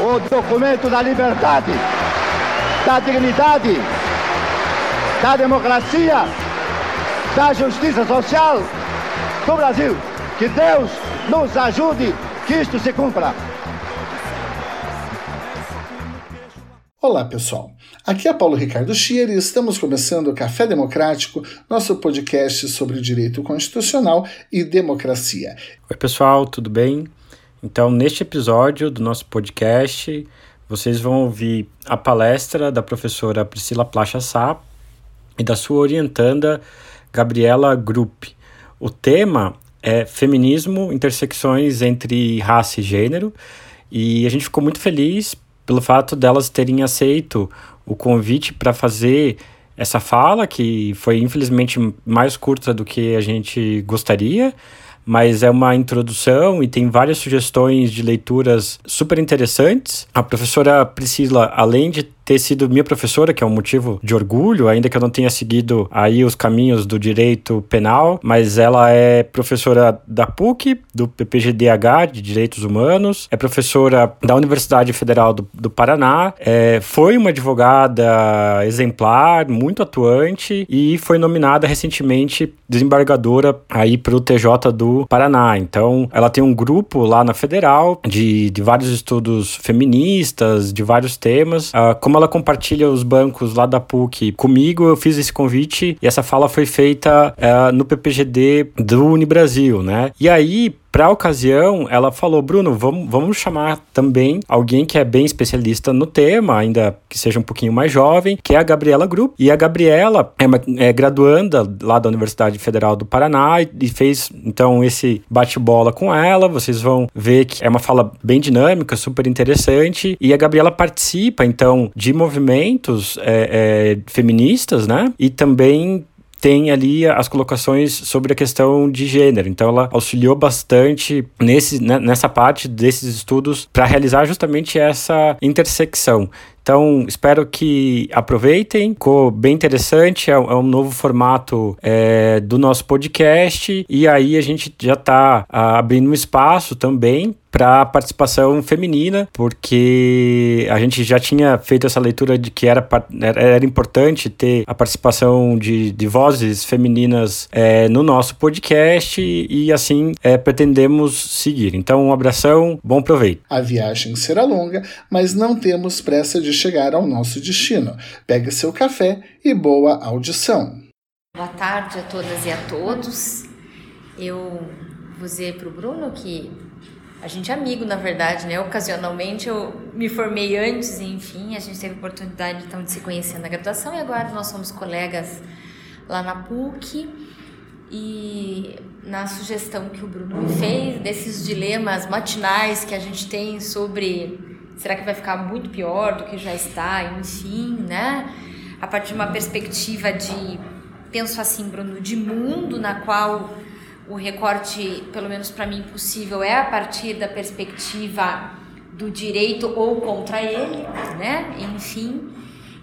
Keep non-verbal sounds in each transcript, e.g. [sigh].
O documento da liberdade, da dignidade, da democracia, da justiça social do Brasil. Que Deus nos ajude que isto se cumpra. Olá, pessoal. Aqui é Paulo Ricardo Schier e estamos começando o Café Democrático, nosso podcast sobre direito constitucional e democracia. Oi, pessoal, tudo bem? Então, neste episódio do nosso podcast, vocês vão ouvir a palestra da professora Priscila Placha Sá e da sua orientanda Gabriela Grupp. O tema é Feminismo, intersecções entre raça e gênero, e a gente ficou muito feliz pelo fato delas terem aceito o convite para fazer essa fala, que foi infelizmente mais curta do que a gente gostaria, mas é uma introdução e tem várias sugestões de leituras super interessantes. A professora Priscila, além de ter sido minha professora, que é um motivo de orgulho, ainda que eu não tenha seguido aí os caminhos do direito penal, mas ela é professora da PUC, do PPGDH, de Direitos Humanos, é professora da Universidade Federal do, do Paraná, é, foi uma advogada exemplar, muito atuante e foi nominada recentemente desembargadora aí para o TJ do Paraná. Então, ela tem um grupo lá na Federal de, de vários estudos feministas, de vários temas. Uh, como ela compartilha os bancos lá da PUC comigo, eu fiz esse convite e essa fala foi feita uh, no PPGD do Unibrasil, né? E aí, para a ocasião, ela falou: Bruno, vamos, vamos chamar também alguém que é bem especialista no tema, ainda que seja um pouquinho mais jovem, que é a Gabriela Grupp. E a Gabriela é, uma, é graduanda lá da Universidade Federal do Paraná e, e fez então esse bate-bola com ela. Vocês vão ver que é uma fala bem dinâmica, super interessante. E a Gabriela participa então de movimentos é, é, feministas, né? E também tem ali as colocações sobre a questão de gênero. Então ela auxiliou bastante nesse, né, nessa parte desses estudos para realizar justamente essa intersecção. Então, espero que aproveitem. Ficou bem interessante. É, é um novo formato é, do nosso podcast. E aí a gente já está ah, abrindo um espaço também para participação feminina, porque a gente já tinha feito essa leitura de que era, era importante ter a participação de, de vozes femininas é, no nosso podcast e assim é, pretendemos seguir. Então, um abração, bom proveito. A viagem será longa, mas não temos pressa de chegar ao nosso destino. Pegue seu café e boa audição. Boa tarde a todas e a todos. Eu vou dizer para o Bruno que a gente é amigo, na verdade, né? Ocasionalmente eu me formei antes, enfim, a gente teve a oportunidade então de se conhecer na graduação e agora nós somos colegas lá na PUC. E na sugestão que o Bruno me fez, desses dilemas matinais que a gente tem sobre Será que vai ficar muito pior do que já está? Enfim, né? A partir de uma perspectiva de, penso assim, Bruno, de mundo na qual o recorte, pelo menos para mim, possível é a partir da perspectiva do direito ou contra ele, né? Enfim.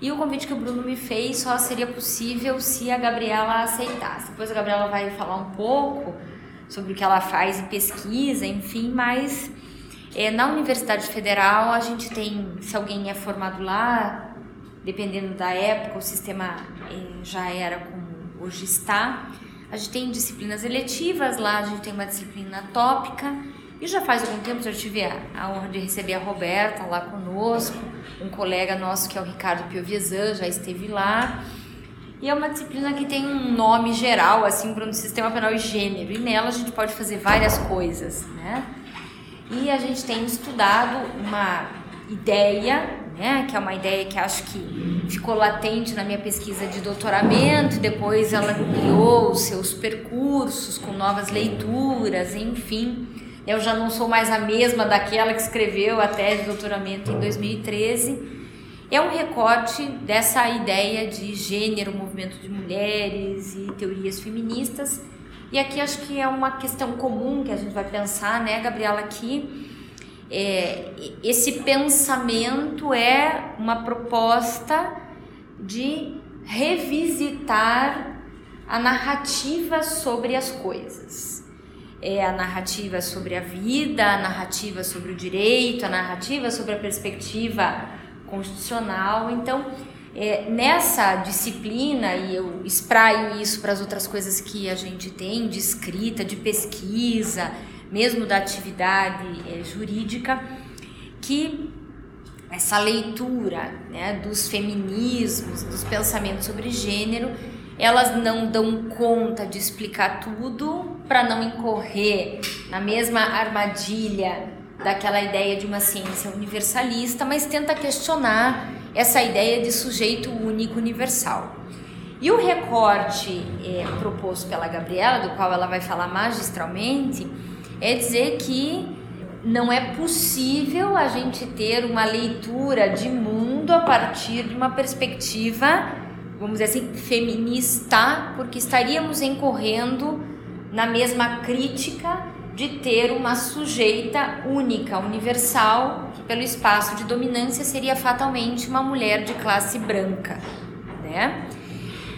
E o convite que o Bruno me fez só seria possível se a Gabriela aceitasse. Depois a Gabriela vai falar um pouco sobre o que ela faz e pesquisa, enfim, mas é, na Universidade Federal, a gente tem, se alguém é formado lá, dependendo da época, o sistema é, já era como hoje está. A gente tem disciplinas eletivas lá, a gente tem uma disciplina tópica. E já faz algum tempo, já tive a, a honra de receber a Roberta lá conosco, um colega nosso que é o Ricardo Piovesan, já esteve lá. E é uma disciplina que tem um nome geral, assim, para o sistema penal e gênero. E nela a gente pode fazer várias coisas, né? E a gente tem estudado uma ideia, né, que é uma ideia que acho que ficou latente na minha pesquisa de doutoramento, depois ela ampliou os seus percursos com novas leituras, enfim, Eu já não sou mais a mesma daquela que escreveu a tese de doutoramento em 2013. É um recorte dessa ideia de gênero, movimento de mulheres e teorias feministas. E aqui acho que é uma questão comum que a gente vai pensar, né, Gabriela, aqui. É, esse pensamento é uma proposta de revisitar a narrativa sobre as coisas. É a narrativa sobre a vida, a narrativa sobre o direito, a narrativa sobre a perspectiva constitucional. Então, é, nessa disciplina, e eu espraio isso para as outras coisas que a gente tem de escrita, de pesquisa, mesmo da atividade é, jurídica, que essa leitura né, dos feminismos, dos pensamentos sobre gênero, elas não dão conta de explicar tudo para não incorrer na mesma armadilha daquela ideia de uma ciência universalista, mas tenta questionar essa ideia de sujeito único universal. E o recorte é, proposto pela Gabriela, do qual ela vai falar magistralmente, é dizer que não é possível a gente ter uma leitura de mundo a partir de uma perspectiva, vamos dizer assim, feminista, porque estaríamos incorrendo na mesma crítica de ter uma sujeita única, universal, que pelo espaço de dominância seria fatalmente uma mulher de classe branca, né?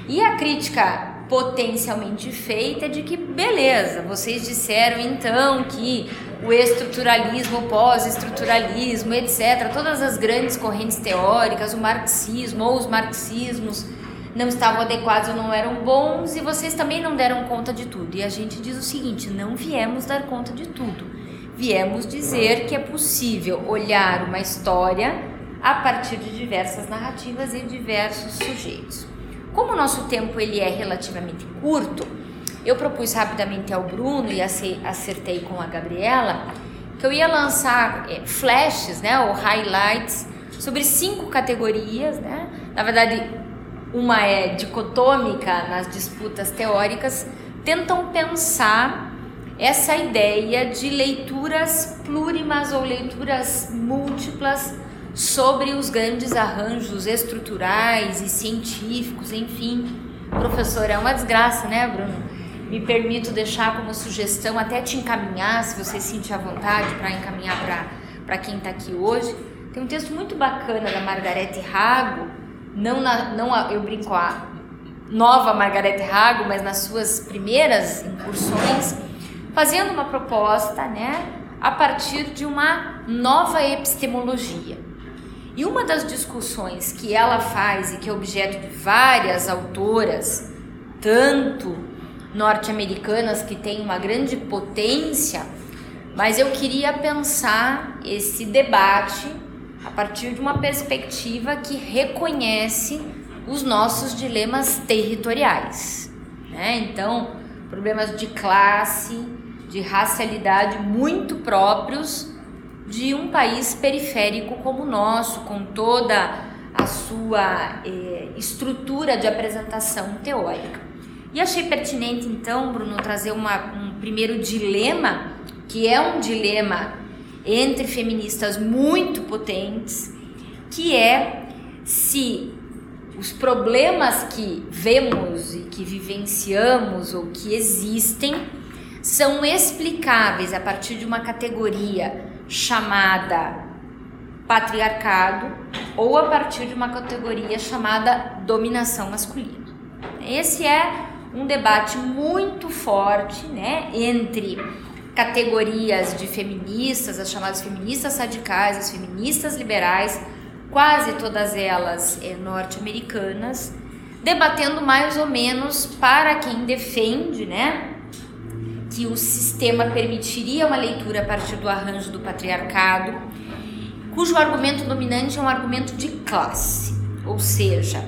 E a crítica potencialmente feita de que beleza, vocês disseram então que o estruturalismo, o pós-estruturalismo, etc., todas as grandes correntes teóricas, o marxismo ou os marxismos não estavam adequados ou não eram bons e vocês também não deram conta de tudo. E a gente diz o seguinte: não viemos dar conta de tudo. Viemos dizer que é possível olhar uma história a partir de diversas narrativas e diversos sujeitos. Como o nosso tempo ele é relativamente curto, eu propus rapidamente ao Bruno e acertei com a Gabriela que eu ia lançar é, flashes, né, ou highlights sobre cinco categorias, né? Na verdade, uma é dicotômica nas disputas teóricas, tentam pensar essa ideia de leituras plurimas ou leituras múltiplas sobre os grandes arranjos estruturais e científicos, enfim. Professor, é uma desgraça, né, Bruno? Me permito deixar como sugestão, até te encaminhar, se você sentir a vontade, para encaminhar para quem está aqui hoje. Tem um texto muito bacana da Margarete Rago, não, na, não a, eu brinco a nova Margarete Rago, mas nas suas primeiras incursões, fazendo uma proposta, né, a partir de uma nova epistemologia. E uma das discussões que ela faz e que é objeto de várias autoras, tanto norte-americanas que têm uma grande potência, mas eu queria pensar esse debate a partir de uma perspectiva que reconhece os nossos dilemas territoriais. Né? Então, problemas de classe, de racialidade muito próprios de um país periférico como o nosso, com toda a sua eh, estrutura de apresentação teórica. E achei pertinente, então, Bruno, trazer uma, um primeiro dilema, que é um dilema entre feministas muito potentes, que é se os problemas que vemos e que vivenciamos ou que existem são explicáveis a partir de uma categoria chamada patriarcado ou a partir de uma categoria chamada dominação masculina. Esse é um debate muito forte, né, entre categorias de feministas, as chamadas feministas radicais, as feministas liberais, quase todas elas é, norte-americanas, debatendo mais ou menos para quem defende, né, que o sistema permitiria uma leitura a partir do arranjo do patriarcado, cujo argumento dominante é um argumento de classe, ou seja,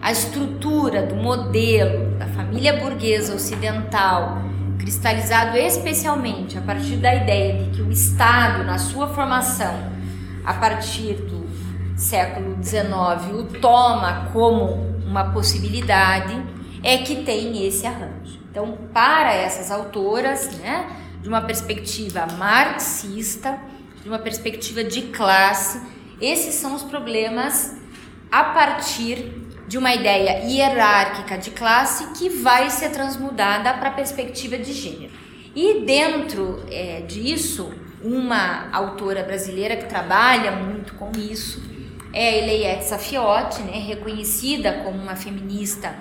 a estrutura do modelo da família burguesa ocidental, cristalizado especialmente a partir da ideia de que o Estado, na sua formação, a partir do século XIX, o toma como uma possibilidade, é que tem esse arranjo. Então, para essas autoras, né, de uma perspectiva marxista, de uma perspectiva de classe. Esses são os problemas a partir de uma ideia hierárquica de classe que vai ser transmudada para a perspectiva de gênero. E dentro é, disso, uma autora brasileira que trabalha muito com isso é Eleiette Safiotti, né, reconhecida como uma feminista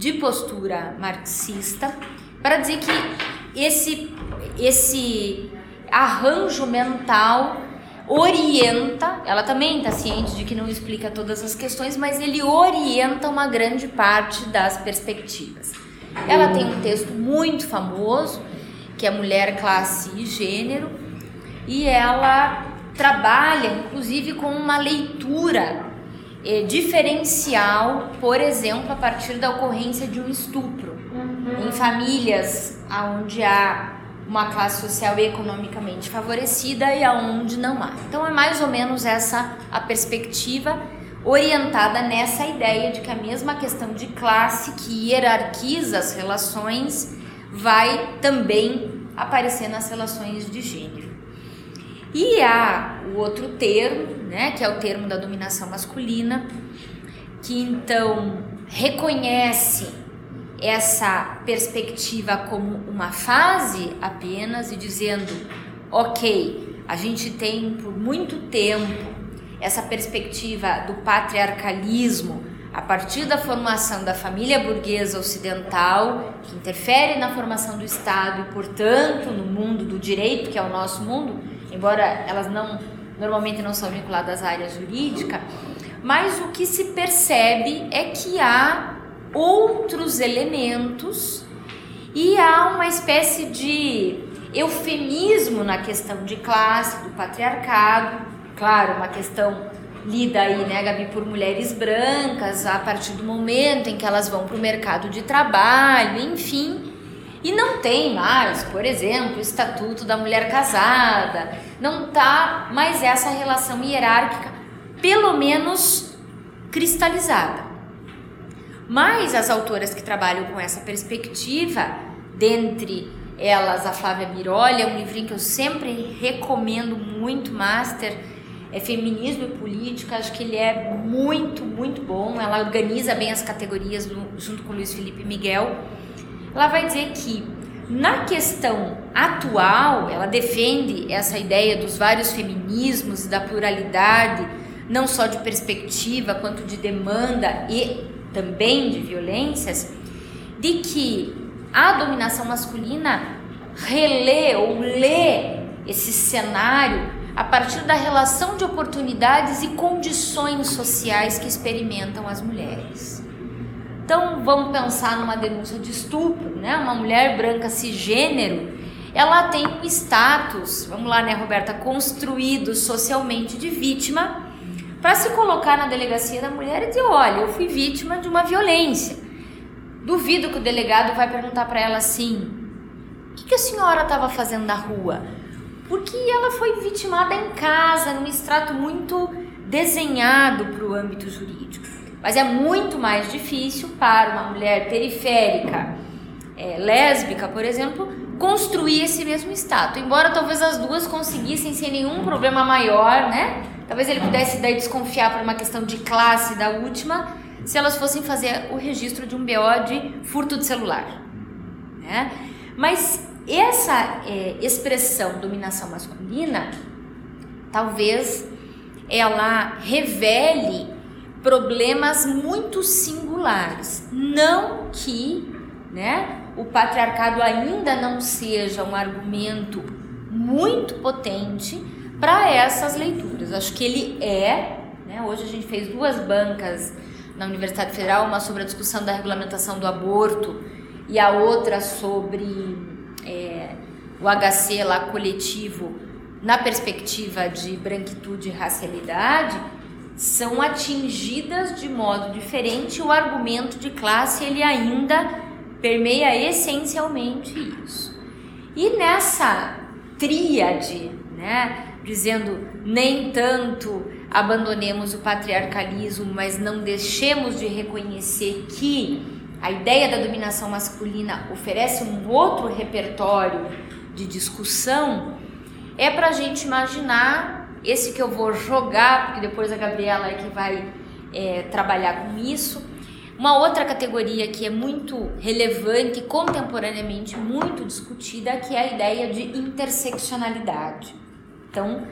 de postura marxista, para dizer que esse, esse arranjo mental orienta, ela também está ciente de que não explica todas as questões, mas ele orienta uma grande parte das perspectivas. Ela tem um texto muito famoso, que é Mulher, Classe e Gênero, e ela trabalha inclusive com uma leitura eh, diferencial, por exemplo, a partir da ocorrência de um estupro uhum. em famílias onde há uma classe social e economicamente favorecida e aonde não há. Então é mais ou menos essa a perspectiva orientada nessa ideia de que a mesma questão de classe que hierarquiza as relações vai também aparecer nas relações de gênero. E há o outro termo, né, que é o termo da dominação masculina, que então reconhece essa perspectiva como uma fase apenas e dizendo, ok, a gente tem por muito tempo essa perspectiva do patriarcalismo a partir da formação da família burguesa ocidental, que interfere na formação do Estado e, portanto, no mundo do direito, que é o nosso mundo, embora elas não normalmente não são vinculadas à área jurídica, mas o que se percebe é que há outros elementos e há uma espécie de eufemismo na questão de classe, do patriarcado, claro, uma questão lida aí, né, Gabi, por mulheres brancas, a partir do momento em que elas vão para o mercado de trabalho, enfim, e não tem mais, por exemplo, o estatuto da mulher casada, não tá mais essa relação hierárquica, pelo menos cristalizada. Mas as autoras que trabalham com essa perspectiva, dentre elas a Flávia Birolli, é um livrinho que eu sempre recomendo muito, Master, é Feminismo e Política, acho que ele é muito, muito bom, ela organiza bem as categorias no, junto com Luiz Felipe Miguel. Ela vai dizer que na questão atual, ela defende essa ideia dos vários feminismos, da pluralidade, não só de perspectiva, quanto de demanda e também de violências, de que a dominação masculina relê ou lê esse cenário a partir da relação de oportunidades e condições sociais que experimentam as mulheres. Então, vamos pensar numa denúncia de estupro, né? Uma mulher branca cisgênero, ela tem um status, vamos lá, né, Roberta, construído socialmente de vítima para se colocar na delegacia da mulher e dizer: olha, eu fui vítima de uma violência. Duvido que o delegado vai perguntar para ela assim: o que, que a senhora estava fazendo na rua? Porque ela foi vitimada em casa, num extrato muito desenhado para o âmbito jurídico. Mas é muito mais difícil para uma mulher periférica, é, lésbica, por exemplo, construir esse mesmo status. Embora talvez as duas conseguissem sem nenhum problema maior, né? Talvez ele pudesse daí desconfiar por uma questão de classe da última, se elas fossem fazer o registro de um BO de furto de celular. Né? Mas essa é, expressão dominação masculina, talvez ela revele problemas muito singulares. Não que né, o patriarcado ainda não seja um argumento muito potente para essas leituras. Acho que ele é, né, hoje a gente fez duas bancas na Universidade Federal, uma sobre a discussão da regulamentação do aborto e a outra sobre é, o HC lá coletivo na perspectiva de branquitude e racialidade, são atingidas de modo diferente. O argumento de classe ele ainda permeia essencialmente isso. E nessa tríade, né, dizendo nem tanto abandonemos o patriarcalismo, mas não deixemos de reconhecer que a ideia da dominação masculina oferece um outro repertório de discussão é para a gente imaginar esse que eu vou jogar, porque depois a Gabriela é que vai é, trabalhar com isso. Uma outra categoria que é muito relevante e contemporaneamente muito discutida, que é a ideia de interseccionalidade. Então,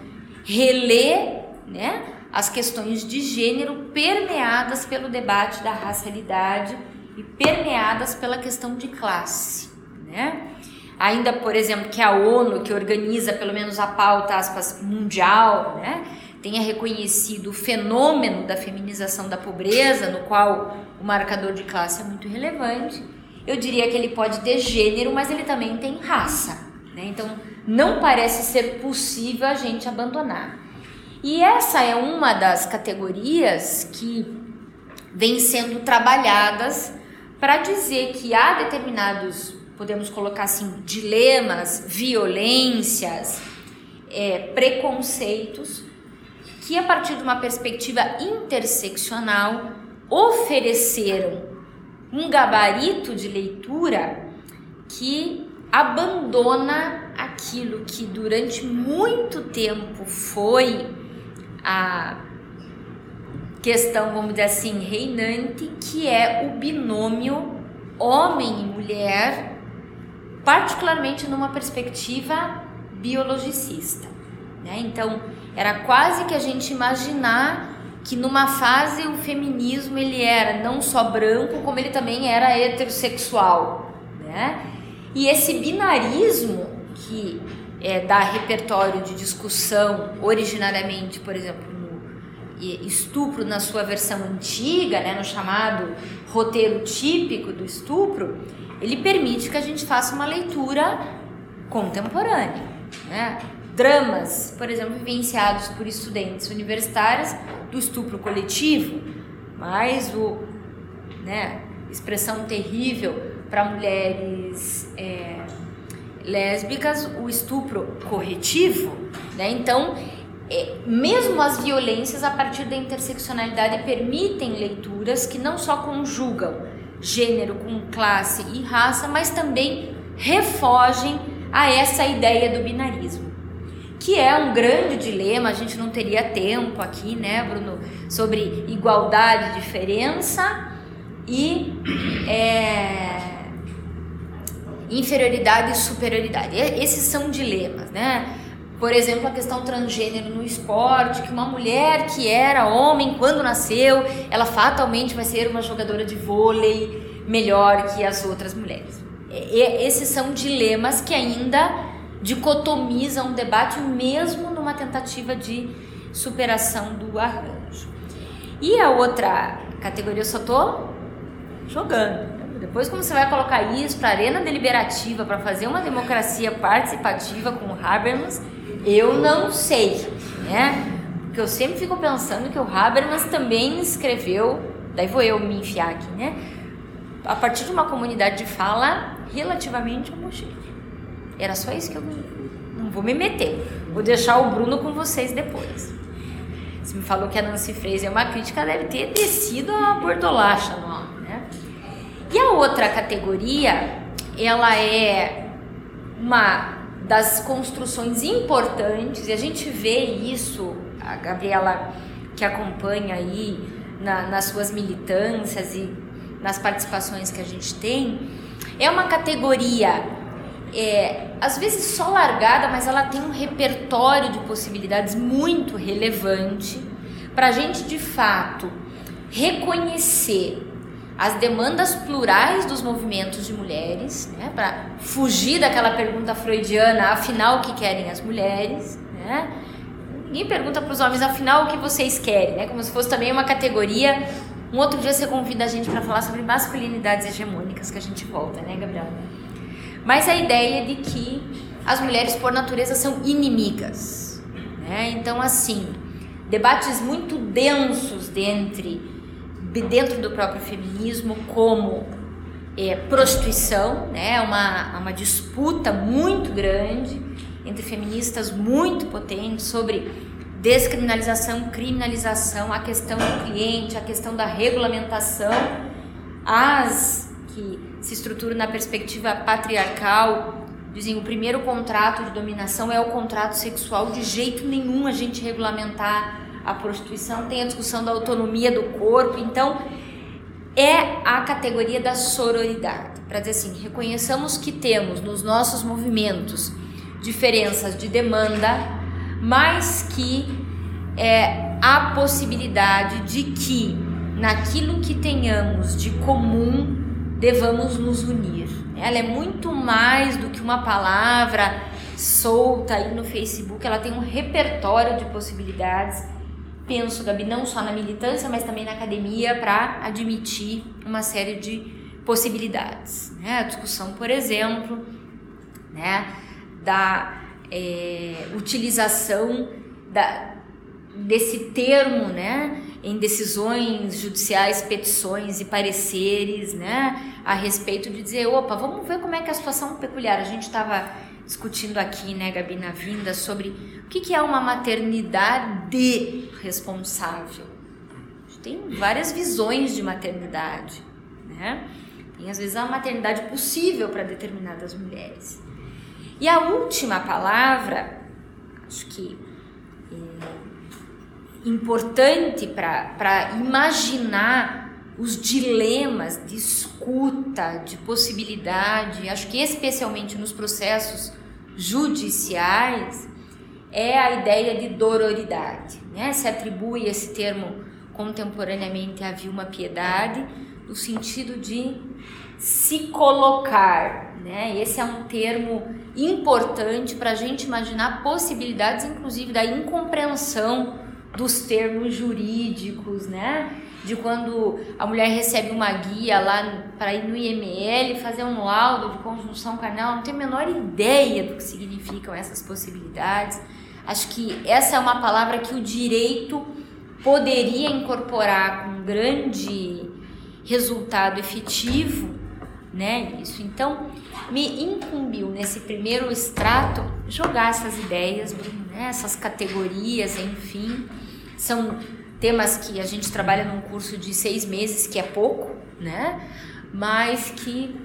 reler né, as questões de gênero permeadas pelo debate da racialidade e permeadas pela questão de classe. Né? Ainda, por exemplo, que a ONU, que organiza pelo menos a pauta aspas, mundial, né, tenha reconhecido o fenômeno da feminização da pobreza, no qual o marcador de classe é muito relevante, eu diria que ele pode ter gênero, mas ele também tem raça. Né? Então, não parece ser possível a gente abandonar. E essa é uma das categorias que vem sendo trabalhadas para dizer que há determinados, podemos colocar assim, dilemas, violências, é, preconceitos que, a partir de uma perspectiva interseccional, ofereceram um gabarito de leitura que abandona aquilo que durante muito tempo foi a questão, vamos dizer assim, reinante, que é o binômio homem e mulher, particularmente numa perspectiva biologicista. Né? Então, era quase que a gente imaginar que numa fase o feminismo ele era não só branco, como ele também era heterossexual, né? E esse binarismo que é, dá repertório de discussão originariamente, por exemplo, no estupro na sua versão antiga, né, no chamado roteiro típico do estupro, ele permite que a gente faça uma leitura contemporânea, né? dramas, por exemplo, vivenciados por estudantes universitários do estupro coletivo, mas o, né, expressão terrível para mulheres é, lésbicas, o estupro corretivo, né? Então, é, mesmo as violências a partir da interseccionalidade permitem leituras que não só conjugam gênero com classe e raça, mas também refogem a essa ideia do binarismo que é um grande dilema, a gente não teria tempo aqui, né, Bruno, sobre igualdade, diferença e é, inferioridade e superioridade. Esses são dilemas, né? Por exemplo, a questão transgênero no esporte, que uma mulher que era homem quando nasceu, ela fatalmente vai ser uma jogadora de vôlei melhor que as outras mulheres. E, esses são dilemas que ainda dicotomiza um debate mesmo numa tentativa de superação do arranjo. E a outra categoria eu só tô jogando. Depois como você vai colocar isso para arena deliberativa para fazer uma democracia participativa com Habermas, eu não sei, né? Porque eu sempre fico pensando que o Habermas também escreveu, daí vou eu me enfiar aqui, né? A partir de uma comunidade de fala relativamente homogênea. Era só isso que eu não vou me meter. Vou deixar o Bruno com vocês depois. Você me falou que a Nancy Fraser é uma crítica, deve ter descido a bordolacha, não, né? E a outra categoria, ela é uma das construções importantes, e a gente vê isso, a Gabriela que acompanha aí na, nas suas militâncias e nas participações que a gente tem, é uma categoria é, às vezes só largada, mas ela tem um repertório de possibilidades muito relevante para a gente de fato reconhecer as demandas plurais dos movimentos de mulheres, né, para fugir daquela pergunta freudiana, afinal o que querem as mulheres, né? Ninguém pergunta para os homens, afinal o que vocês querem, né? Como se fosse também uma categoria. Um outro dia você convida a gente para falar sobre masculinidades hegemônicas, que a gente volta, né, Gabriela? mas a ideia de que as mulheres por natureza são inimigas. Né? Então, assim, debates muito densos dentro, dentro do próprio feminismo, como é, prostituição, né? uma, uma disputa muito grande entre feministas muito potentes sobre descriminalização, criminalização, a questão do cliente, a questão da regulamentação, as que se estrutura na perspectiva patriarcal dizem o primeiro contrato de dominação é o contrato sexual. De jeito nenhum a gente regulamentar a prostituição. Tem a discussão da autonomia do corpo. Então, é a categoria da sororidade. Para dizer assim, reconheçamos que temos nos nossos movimentos diferenças de demanda, mas que é, a possibilidade de que naquilo que tenhamos de comum devamos nos unir. Ela é muito mais do que uma palavra solta aí no Facebook, ela tem um repertório de possibilidades. Penso, Gabi, não só na militância, mas também na academia para admitir uma série de possibilidades. Né? A discussão, por exemplo, né, da é, utilização da, desse termo, né, em decisões judiciais, petições e pareceres, né, a respeito de dizer, opa, vamos ver como é que é a situação peculiar. A gente estava discutindo aqui, né, Gabi, na vinda, sobre o que, é uma maternidade responsável. Tem várias visões de maternidade, né? Tem às vezes a maternidade possível para determinadas mulheres. E a última palavra, acho que é importante para imaginar os dilemas de escuta, de possibilidade, acho que especialmente nos processos judiciais, é a ideia de dororidade. Né? Se atribui esse termo contemporaneamente a Vilma Piedade, no sentido de se colocar. Né? Esse é um termo importante para a gente imaginar possibilidades, inclusive, da incompreensão dos termos jurídicos, né? De quando a mulher recebe uma guia lá para ir no IML fazer um laudo de conjunção carnal, não tem a menor ideia do que significam essas possibilidades. Acho que essa é uma palavra que o direito poderia incorporar com grande resultado efetivo, né? Isso. Então, me incumbiu nesse primeiro extrato jogar essas ideias, né? essas categorias, enfim. São temas que a gente trabalha num curso de seis meses, que é pouco, né? Mas que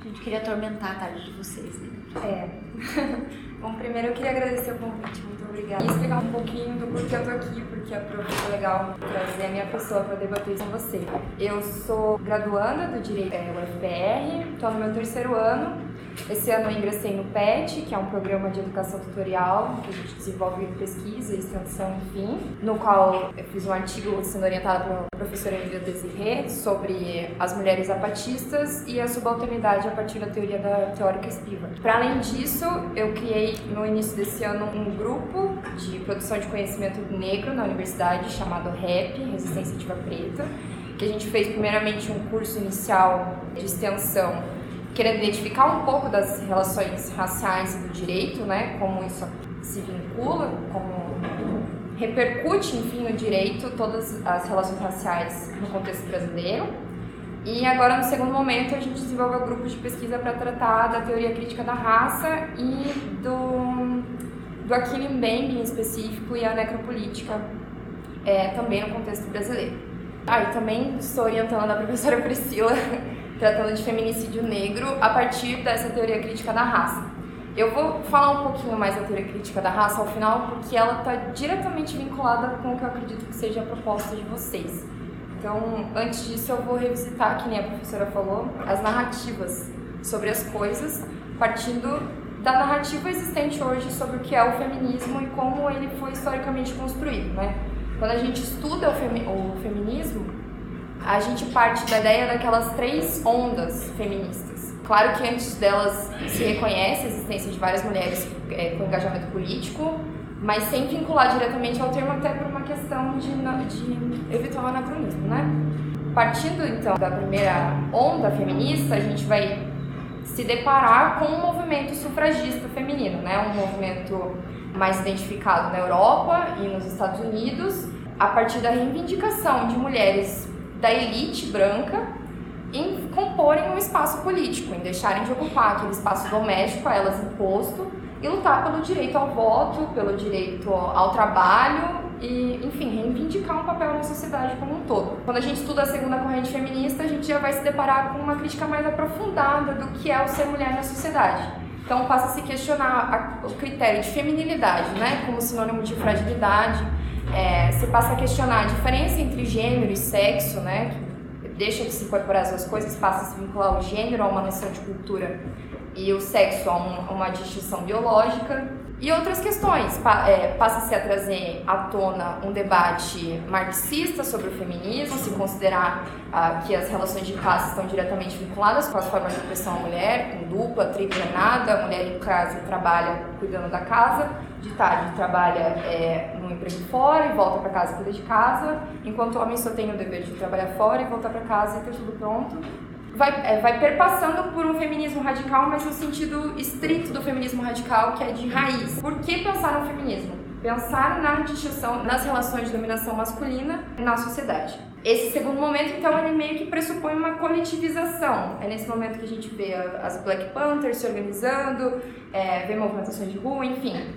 a gente queria atormentar a tarde de vocês. Né? É. [laughs] Bom, primeiro eu queria agradecer o convite, muito obrigada. E explicar um pouquinho do porquê eu tô aqui, porque prof foi legal trazer a minha pessoa para debater com você. Eu sou graduanda do Direito é, UFPR, estou no meu terceiro ano esse ano eu ingressei no PET, que é um programa de educação tutorial, que a gente desenvolve pesquisa, extensão, enfim, no qual eu fiz um artigo sendo orientado pela professora Emília Desirê sobre as mulheres apatistas e a subalternidade a partir da teoria da teórica espiva. Para além disso, eu criei no início desse ano um grupo de produção de conhecimento negro na universidade chamado REP, Resistência Ativa Preta, que a gente fez primeiramente um curso inicial de extensão querendo identificar um pouco das relações raciais e do direito, né, como isso se vincula, como repercute, enfim, no direito todas as relações raciais no contexto brasileiro. E agora, no segundo momento, a gente desenvolveu grupos de pesquisa para tratar da teoria crítica da raça e do, do Achille Mbembe em específico e a necropolítica é, também no contexto brasileiro. Ah, e também estou orientando a professora [laughs] Priscila tratando de feminicídio negro a partir dessa teoria crítica da raça. Eu vou falar um pouquinho mais da teoria crítica da raça ao final, porque ela está diretamente vinculada com o que eu acredito que seja a proposta de vocês. Então, antes disso, eu vou revisitar, que nem a professora falou, as narrativas sobre as coisas, partindo da narrativa existente hoje sobre o que é o feminismo e como ele foi historicamente construído, né? Quando a gente estuda o, femi o feminismo, a gente parte da ideia daquelas três ondas feministas. Claro que antes delas se reconhece a existência de várias mulheres é, com engajamento político, mas sem vincular diretamente ao termo, até por uma questão de, de evitar o anacronismo, né? Partindo então da primeira onda feminista, a gente vai se deparar com um movimento sufragista feminino, né? Um movimento mais identificado na Europa e nos Estados Unidos, a partir da reivindicação de mulheres da elite branca em comporem um espaço político, em deixarem de ocupar aquele espaço doméstico a elas imposto e lutar pelo direito ao voto, pelo direito ao trabalho e, enfim, reivindicar um papel na sociedade como um todo. Quando a gente estuda a segunda corrente feminista, a gente já vai se deparar com uma crítica mais aprofundada do que é o ser mulher na sociedade Então passa a se questionar o critério de feminilidade, né, como sinônimo de fragilidade. É, se passa a questionar a diferença entre gênero e sexo, né, deixa de se incorporar as duas coisas, passa a se vincular o gênero a uma noção de cultura e o sexo a um, uma distinção biológica. E outras questões, é, passa-se a trazer à tona um debate marxista sobre o feminismo, se considerar ah, que as relações de classe estão diretamente vinculadas com as formas de opressão à mulher, com dupla, tripla jornada, a mulher em casa trabalha cuidando da casa, de tarde trabalha é, no emprego fora e volta para casa cuida de casa, enquanto o homem só tem o dever de trabalhar fora e voltar para casa e ter tudo pronto vai, é, vai perpassando por um feminismo radical, mas no sentido estrito do feminismo radical, que é de raiz. Por que pensar no feminismo? Pensar na distinção nas relações de dominação masculina na sociedade. Esse segundo momento, então, ele meio que pressupõe uma coletivização. É nesse momento que a gente vê as Black Panthers se organizando, é, vê movimentações de rua, enfim.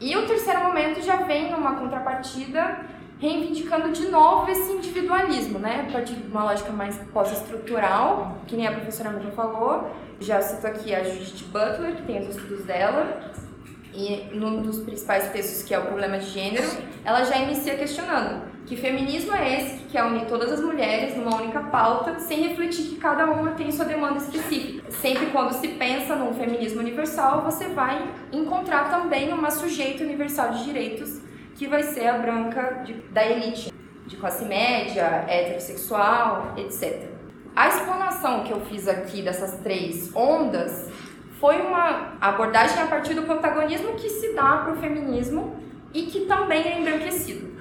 E o terceiro momento já vem numa contrapartida reivindicando de novo esse individualismo, né? A partir de uma lógica mais pós-estrutural, que nem a professora mesmo falou. Já cito aqui a Judith Butler, que tem os estudos dela, e num dos principais textos, que é o problema de gênero, ela já inicia questionando que feminismo é esse que quer unir todas as mulheres numa única pauta, sem refletir que cada uma tem sua demanda específica. Sempre quando se pensa num feminismo universal, você vai encontrar também uma sujeito universal de direitos que vai ser a branca de, da elite, de classe média, heterossexual, etc. A explanação que eu fiz aqui dessas três ondas foi uma abordagem a partir do protagonismo que se dá para o feminismo e que também é embranquecido.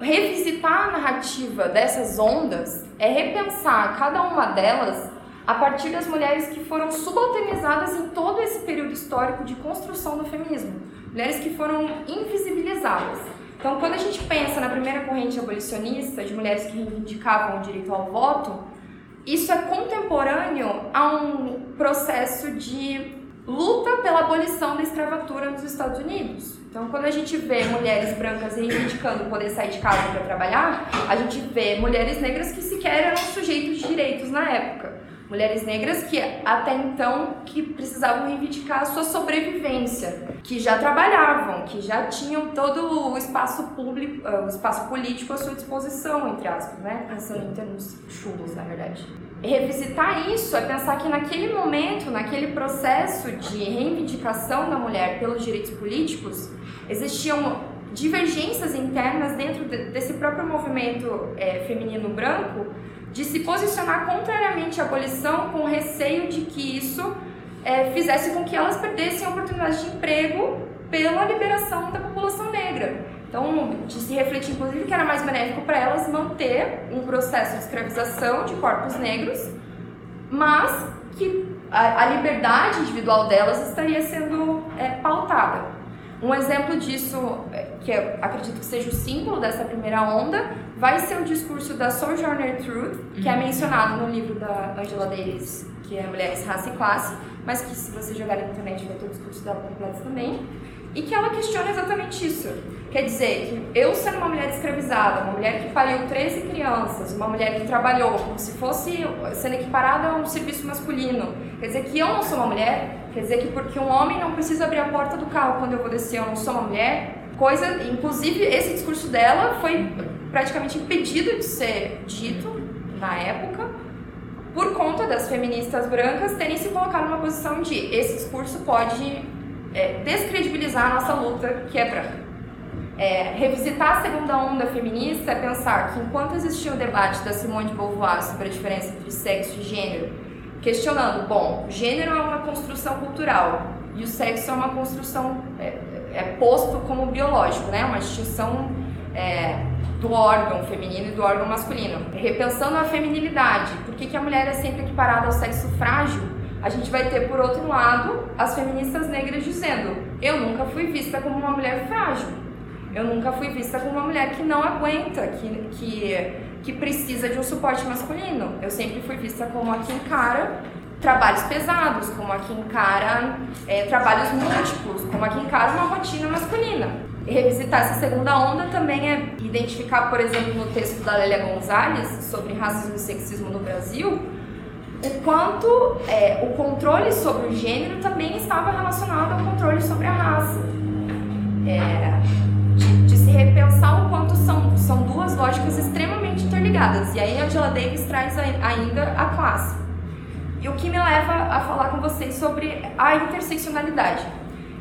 Revisitar a narrativa dessas ondas é repensar cada uma delas a partir das mulheres que foram subalternizadas em todo esse período histórico de construção do feminismo mulheres que foram invisibilizadas. Então, quando a gente pensa na primeira corrente abolicionista, de mulheres que reivindicavam o direito ao voto, isso é contemporâneo a um processo de luta pela abolição da escravatura nos Estados Unidos. Então, quando a gente vê mulheres brancas reivindicando poder sair de casa para trabalhar, a gente vê mulheres negras que sequer eram sujeitos de direitos na época mulheres negras que até então que precisavam reivindicar a sua sobrevivência, que já trabalhavam, que já tinham todo o espaço público, eh, o espaço político à sua disposição, entre aspas, né? Pensando em termos chulos, na verdade. Revisitar isso é pensar que naquele momento, naquele processo de reivindicação da mulher pelos direitos políticos, existiam divergências internas dentro desse próprio movimento é, feminino branco de se posicionar contrariamente à abolição com receio de que isso é, fizesse com que elas perdessem oportunidades de emprego pela liberação da população negra. Então, de se refletir, inclusive, que era mais benéfico para elas manter um processo de escravização de corpos negros, mas que a, a liberdade individual delas estaria sendo é, pautada. Um exemplo disso, é, que eu acredito que seja o símbolo dessa primeira onda, vai ser o discurso da Sojourner Truth, que é uhum. mencionado no livro da Angela Davis, que é Mulheres, Raça e Classe, mas que se você jogar na internet vai ter o discurso dela completo também, e que ela questiona exatamente isso. Quer dizer, que eu sendo uma mulher escravizada, uma mulher que pariu 13 crianças, uma mulher que trabalhou como se fosse sendo equiparada a um serviço masculino, quer dizer que eu não sou uma mulher, quer dizer que porque um homem não precisa abrir a porta do carro quando eu vou descer, eu não sou uma mulher, coisa, inclusive esse discurso dela foi praticamente impedido de ser dito na época por conta das feministas brancas terem se colocado numa posição de esse discurso pode é, descredibilizar a nossa luta que é branca. É, revisitar a segunda onda feminista é pensar que enquanto existia o debate da Simone de Beauvoir sobre a diferença entre sexo e gênero, questionando, bom, gênero é uma construção cultural e o sexo é uma construção é, é posto como biológico, né? Uma distinção é, do órgão feminino e do órgão masculino. Repensando a feminilidade, por que, que a mulher é sempre equiparada ao sexo frágil? a gente vai ter, por outro lado, as feministas negras dizendo: eu nunca fui vista como uma mulher frágil, eu nunca fui vista como uma mulher que não aguenta, que, que, que precisa de um suporte masculino. Eu sempre fui vista como a que encara trabalhos pesados, como a que encara é, trabalhos múltiplos, como a que encara uma rotina masculina. E revisitar essa segunda onda também é identificar, por exemplo, no texto da Lélia Gonzalez sobre racismo e sexismo no Brasil, o quanto é, o controle sobre o gênero também estava relacionado ao controle sobre a raça. É, se repensar o quanto são, são duas lógicas extremamente interligadas. E aí Angela Davis traz ainda a classe. E o que me leva a falar com vocês sobre a interseccionalidade.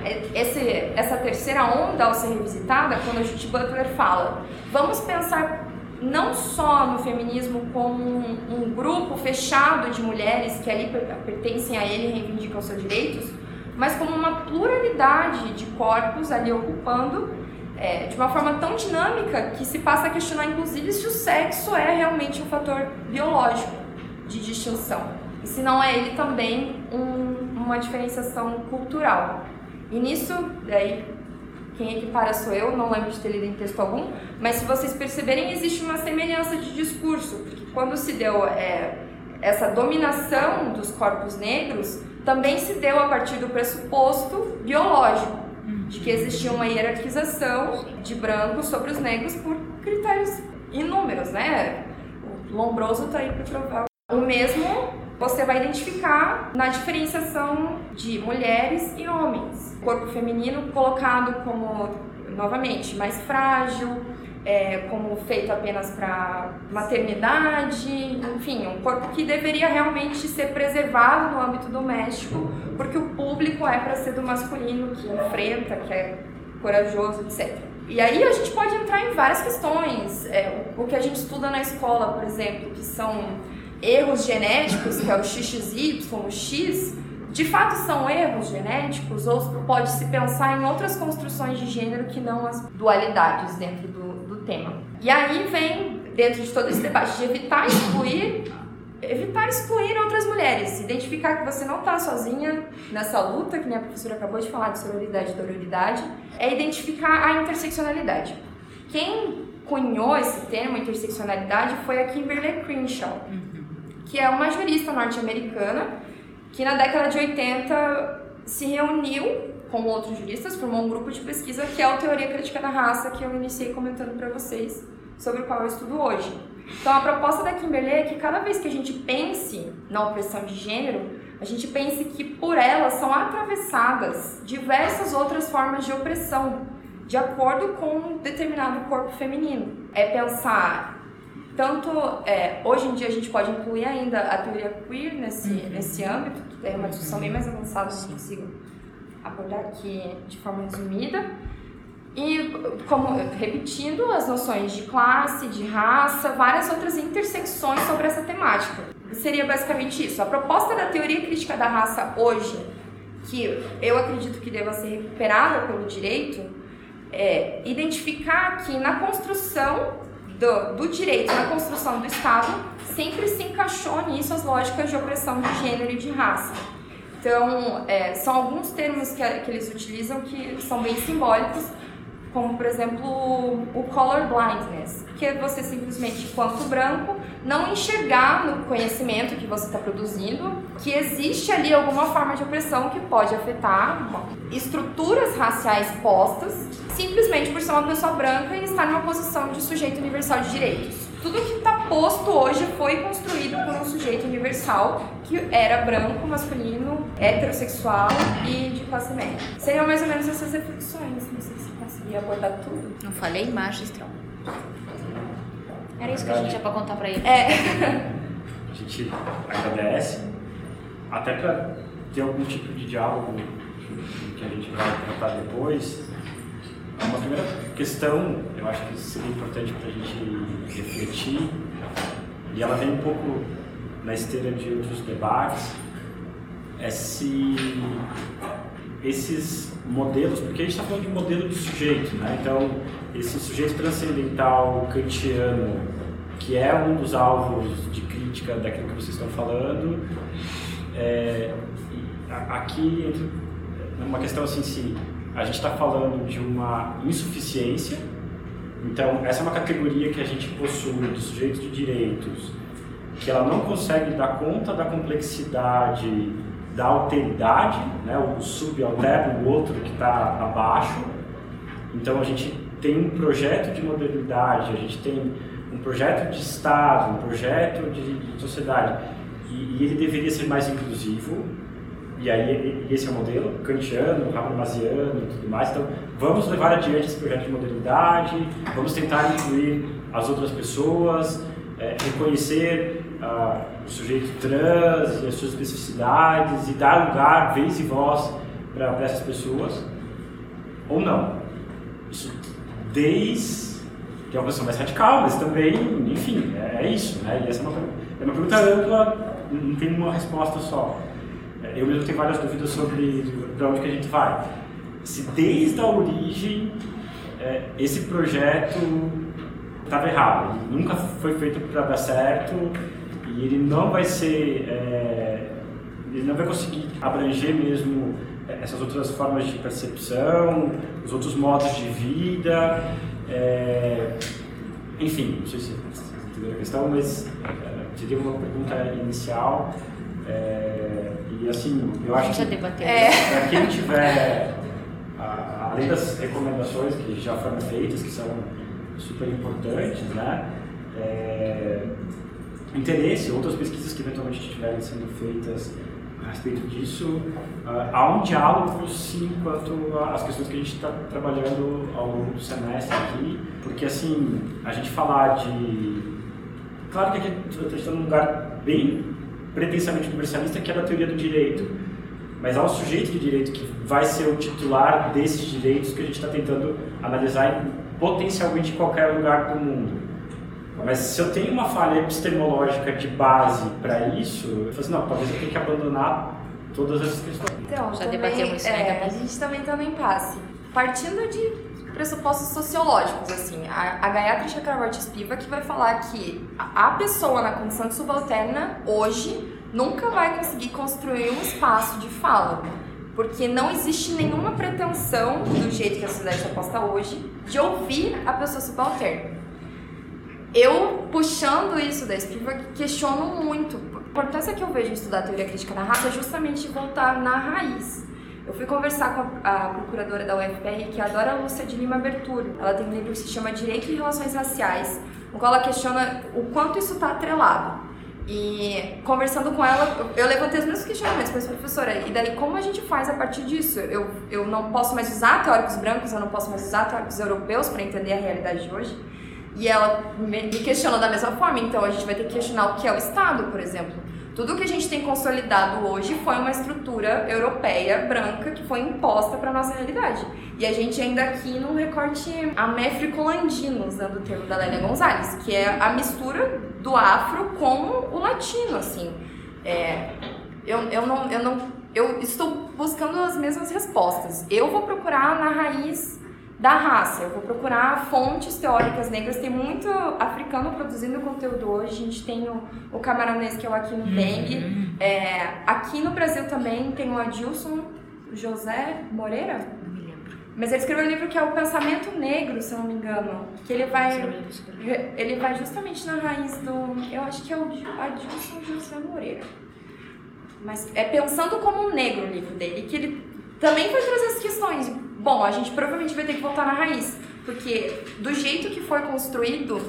É, esse, essa terceira onda ao ser revisitada, quando a Judith Butler fala, vamos pensar não só no feminismo como um, um, grupo fechado de mulheres que ali pertencem a ele e reivindicam seus direitos, mas como uma pluralidade de corpos ali ocupando é, de uma forma tão dinâmica que se passa a questionar, inclusive, se o sexo é realmente um fator biológico de distinção e se não é ele também um, uma diferenciação cultural. E nisso, daí quem equipara sou eu, não lembro de ter lido em texto algum, mas se vocês perceberem, existe uma semelhança de discurso, porque quando se deu é, essa dominação dos corpos negros, também se deu a partir do pressuposto biológico, de que existia uma hierarquização de brancos sobre os negros por critérios inúmeros, né? O Lombroso está aí para provar. O mesmo você vai identificar na diferenciação de mulheres e homens. O corpo feminino colocado como, novamente, mais frágil, é, como feito apenas para maternidade, enfim, um corpo que deveria realmente ser preservado no âmbito doméstico, porque o público é para ser do masculino, que enfrenta, que é corajoso, etc. E aí a gente pode entrar em várias questões, é, o que a gente estuda na escola, por exemplo, que são erros genéticos, que é o XXY, o X, de fato são erros genéticos ou pode se pensar em outras construções de gênero que não as dualidades dentro do, do tema. E aí vem, dentro de todo esse debate, de evitar excluir evitar excluir outras mulheres, identificar que você não está sozinha nessa luta, que a professora acabou de falar de sororidade e dororidade, é identificar a interseccionalidade. Quem cunhou esse termo, interseccionalidade, foi a Kimberly Crenshaw. Uhum que é uma jurista norte-americana que na década de 80 se reuniu com outros juristas, formou um grupo de pesquisa que é o Teoria Crítica da Raça, que eu iniciei comentando para vocês, sobre o qual eu estudo hoje. Então, a proposta da Kimberley é que cada vez que a gente pense na opressão de gênero, a gente pense que por ela são atravessadas diversas outras formas de opressão, de acordo com um determinado corpo feminino. É pensar tanto é, hoje em dia a gente pode incluir ainda a teoria queer nesse, uhum. nesse âmbito, que tem uma discussão bem mais avançada, não consigo abordar aqui de forma resumida. E, como repetindo, as noções de classe, de raça, várias outras intersecções sobre essa temática. Seria basicamente isso. A proposta da teoria crítica da raça hoje, que eu acredito que deva ser recuperada pelo direito, é identificar que na construção do, do direito na construção do Estado sempre se encaixou nisso as lógicas de opressão de gênero e de raça. Então, é, são alguns termos que, que eles utilizam que são bem simbólicos, como por exemplo o color blindness, que é você simplesmente, enquanto branco, não enxergar no conhecimento que você está produzindo que existe ali alguma forma de opressão que pode afetar estruturas raciais postas simplesmente por ser uma pessoa branca e estar numa posição de sujeito universal de direitos. Tudo que está posto hoje foi construído por um sujeito universal que era branco, masculino, heterossexual e de classe média. Seriam mais ou menos essas reflexões. Não sei se consegui abordar tudo. Não falei magistral. Era isso que a gente tinha para contar para ele. É. A gente agradece, até para ter algum tipo de diálogo que a gente vai tratar depois. Uma primeira questão, eu acho que seria importante para a gente refletir, e ela vem um pouco na esteira de outros debates, é se esses modelos, porque a gente está falando de modelo de sujeito, né? então esse sujeito transcendental kantiano, que é um dos alvos de crítica daquilo que vocês estão falando, é, aqui entra uma questão assim, se a gente está falando de uma insuficiência, então essa é uma categoria que a gente possui do sujeito de direitos, que ela não consegue dar conta da complexidade da alteridade, né, o subalterno, o outro que está abaixo. Então a gente tem um projeto de modernidade, a gente tem um projeto de Estado, um projeto de, de sociedade e, e ele deveria ser mais inclusivo, e aí esse é o modelo kantiano, habermasiano e tudo mais. Então, vamos levar adiante esse projeto de modernidade, vamos tentar incluir as outras pessoas, é, reconhecer uh, o sujeito trans e as suas especificidades e dar lugar, vez e voz para essas pessoas, ou não. Isso desde que é uma questão mais radical, mas também, enfim, é, é isso. Né? E essa é uma, é uma pergunta ampla, não tem uma resposta só. É, eu mesmo tenho várias dúvidas sobre para onde que a gente vai. Se desde a origem é, esse projeto estava errado, nunca foi feito para dar certo e ele não vai ser, é, ele não vai conseguir abranger mesmo é, essas outras formas de percepção, os outros modos de vida, é, enfim, não sei se vocês entenderam a questão, mas é, seria uma pergunta inicial. É, e assim, eu acho que é. para quem tiver, a, além das recomendações que já foram feitas, que são super importantes, né? Interesse, outras pesquisas que eventualmente estiverem sendo feitas a respeito disso, uh, há um diálogo sim quanto às questões que a gente está trabalhando ao longo do semestre aqui, porque assim, a gente falar de. Claro que aqui a gente está num lugar bem pretensamente universalista, que é da teoria do direito, mas há um sujeito de direito que vai ser o titular desses direitos que a gente está tentando analisar em potencialmente qualquer lugar do mundo. Mas se eu tenho uma falha epistemológica de base para isso, eu falo assim, não, talvez eu tenha que abandonar todas essas questões. Então, já também, debatemos isso, é, A gente também está no impasse. Partindo de pressupostos sociológicos, assim, a, a Gayatri Chakravarti Spivak vai falar que a, a pessoa na condição de subalterna, hoje, nunca vai conseguir construir um espaço de fala porque não existe nenhuma pretensão, do jeito que a sociedade está posta hoje, de ouvir a pessoa subalterna eu, puxando isso da Spivak, questiono muito. A importância que eu vejo em estudar teoria crítica da raça é justamente voltar na raiz. Eu fui conversar com a, a procuradora da UFPR, que é a Dora Lúcia de Lima Berturo. Ela tem um livro que se chama Direito e Relações Raciais, no qual ela questiona o quanto isso está atrelado. E conversando com ela, eu levantei os mesmos questionamentos essa professora. E daí, como a gente faz a partir disso? Eu, eu não posso mais usar teóricos brancos, eu não posso mais usar teóricos europeus para entender a realidade de hoje. E ela me questionou da mesma forma, então a gente vai ter que questionar o que é o Estado, por exemplo. Tudo que a gente tem consolidado hoje foi uma estrutura europeia branca que foi imposta para nossa realidade. E a gente ainda aqui num recorte améfrico-landino, usando o termo da Lélia Gonzalez, que é a mistura do afro com o latino, assim. É, eu, eu, não, eu, não, eu estou buscando as mesmas respostas. Eu vou procurar na raiz da raça. Eu vou procurar fontes teóricas negras. Tem muito africano produzindo conteúdo hoje. A gente tem o, o camaronês, que é o Aquino. Uhum. É, aqui no Brasil também tem o Adilson José Moreira. Não me lembro. Mas ele escreveu um livro que é o Pensamento Negro, se eu não me engano. Que ele vai. Ele vai justamente na raiz do. Eu acho que é o Adilson José Moreira. Mas é pensando como um negro o livro dele, que ele também vai trazer as questões Bom, a gente provavelmente vai ter que voltar na raiz, porque do jeito que foi construído,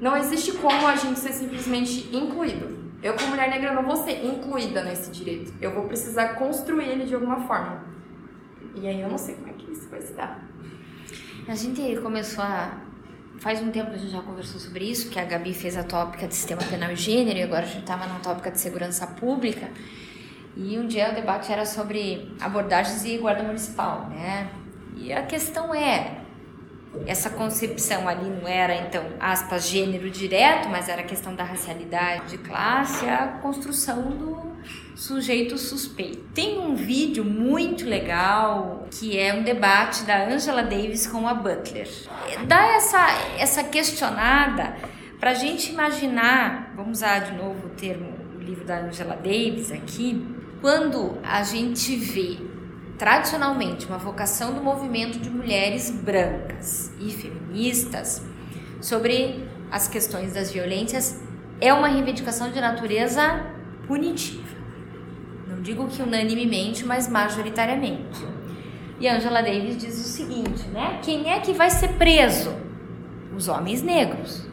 não existe como a gente ser simplesmente incluído. Eu, como mulher negra, não vou ser incluída nesse direito. Eu vou precisar construir ele de alguma forma. E aí eu não sei como é que isso vai se dar. A gente começou a. Faz um tempo a gente já conversou sobre isso, que a Gabi fez a tópica de sistema penal e gênero, e agora a gente estava na tópica de segurança pública. E um dia o debate era sobre abordagens e guarda municipal, né? E a questão é, essa concepção ali não era, então, aspas, gênero direto, mas era questão da racialidade de classe, a construção do sujeito suspeito. Tem um vídeo muito legal que é um debate da Angela Davis com a Butler. Dá essa, essa questionada para a gente imaginar, vamos usar de novo o termo, o livro da Angela Davis aqui, quando a gente vê tradicionalmente uma vocação do movimento de mulheres brancas e feministas sobre as questões das violências é uma reivindicação de natureza punitiva. Não digo que unanimemente, mas majoritariamente. E Angela Davis diz o seguinte, né? Quem é que vai ser preso? Os homens negros.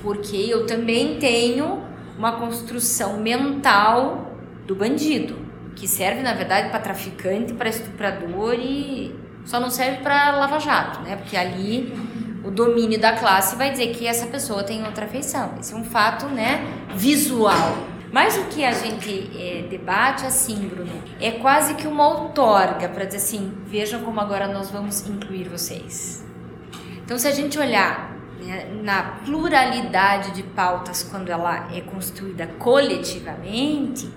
Porque eu também tenho uma construção mental do bandido, que serve na verdade para traficante, para estuprador e só não serve para lava-jato, né? Porque ali o domínio da classe vai dizer que essa pessoa tem outra feição. Esse é um fato, né, visual. Mas o que a gente é, debate assim, Bruno, é quase que uma outorga para dizer assim: vejam como agora nós vamos incluir vocês. Então, se a gente olhar né, na pluralidade de pautas quando ela é construída coletivamente,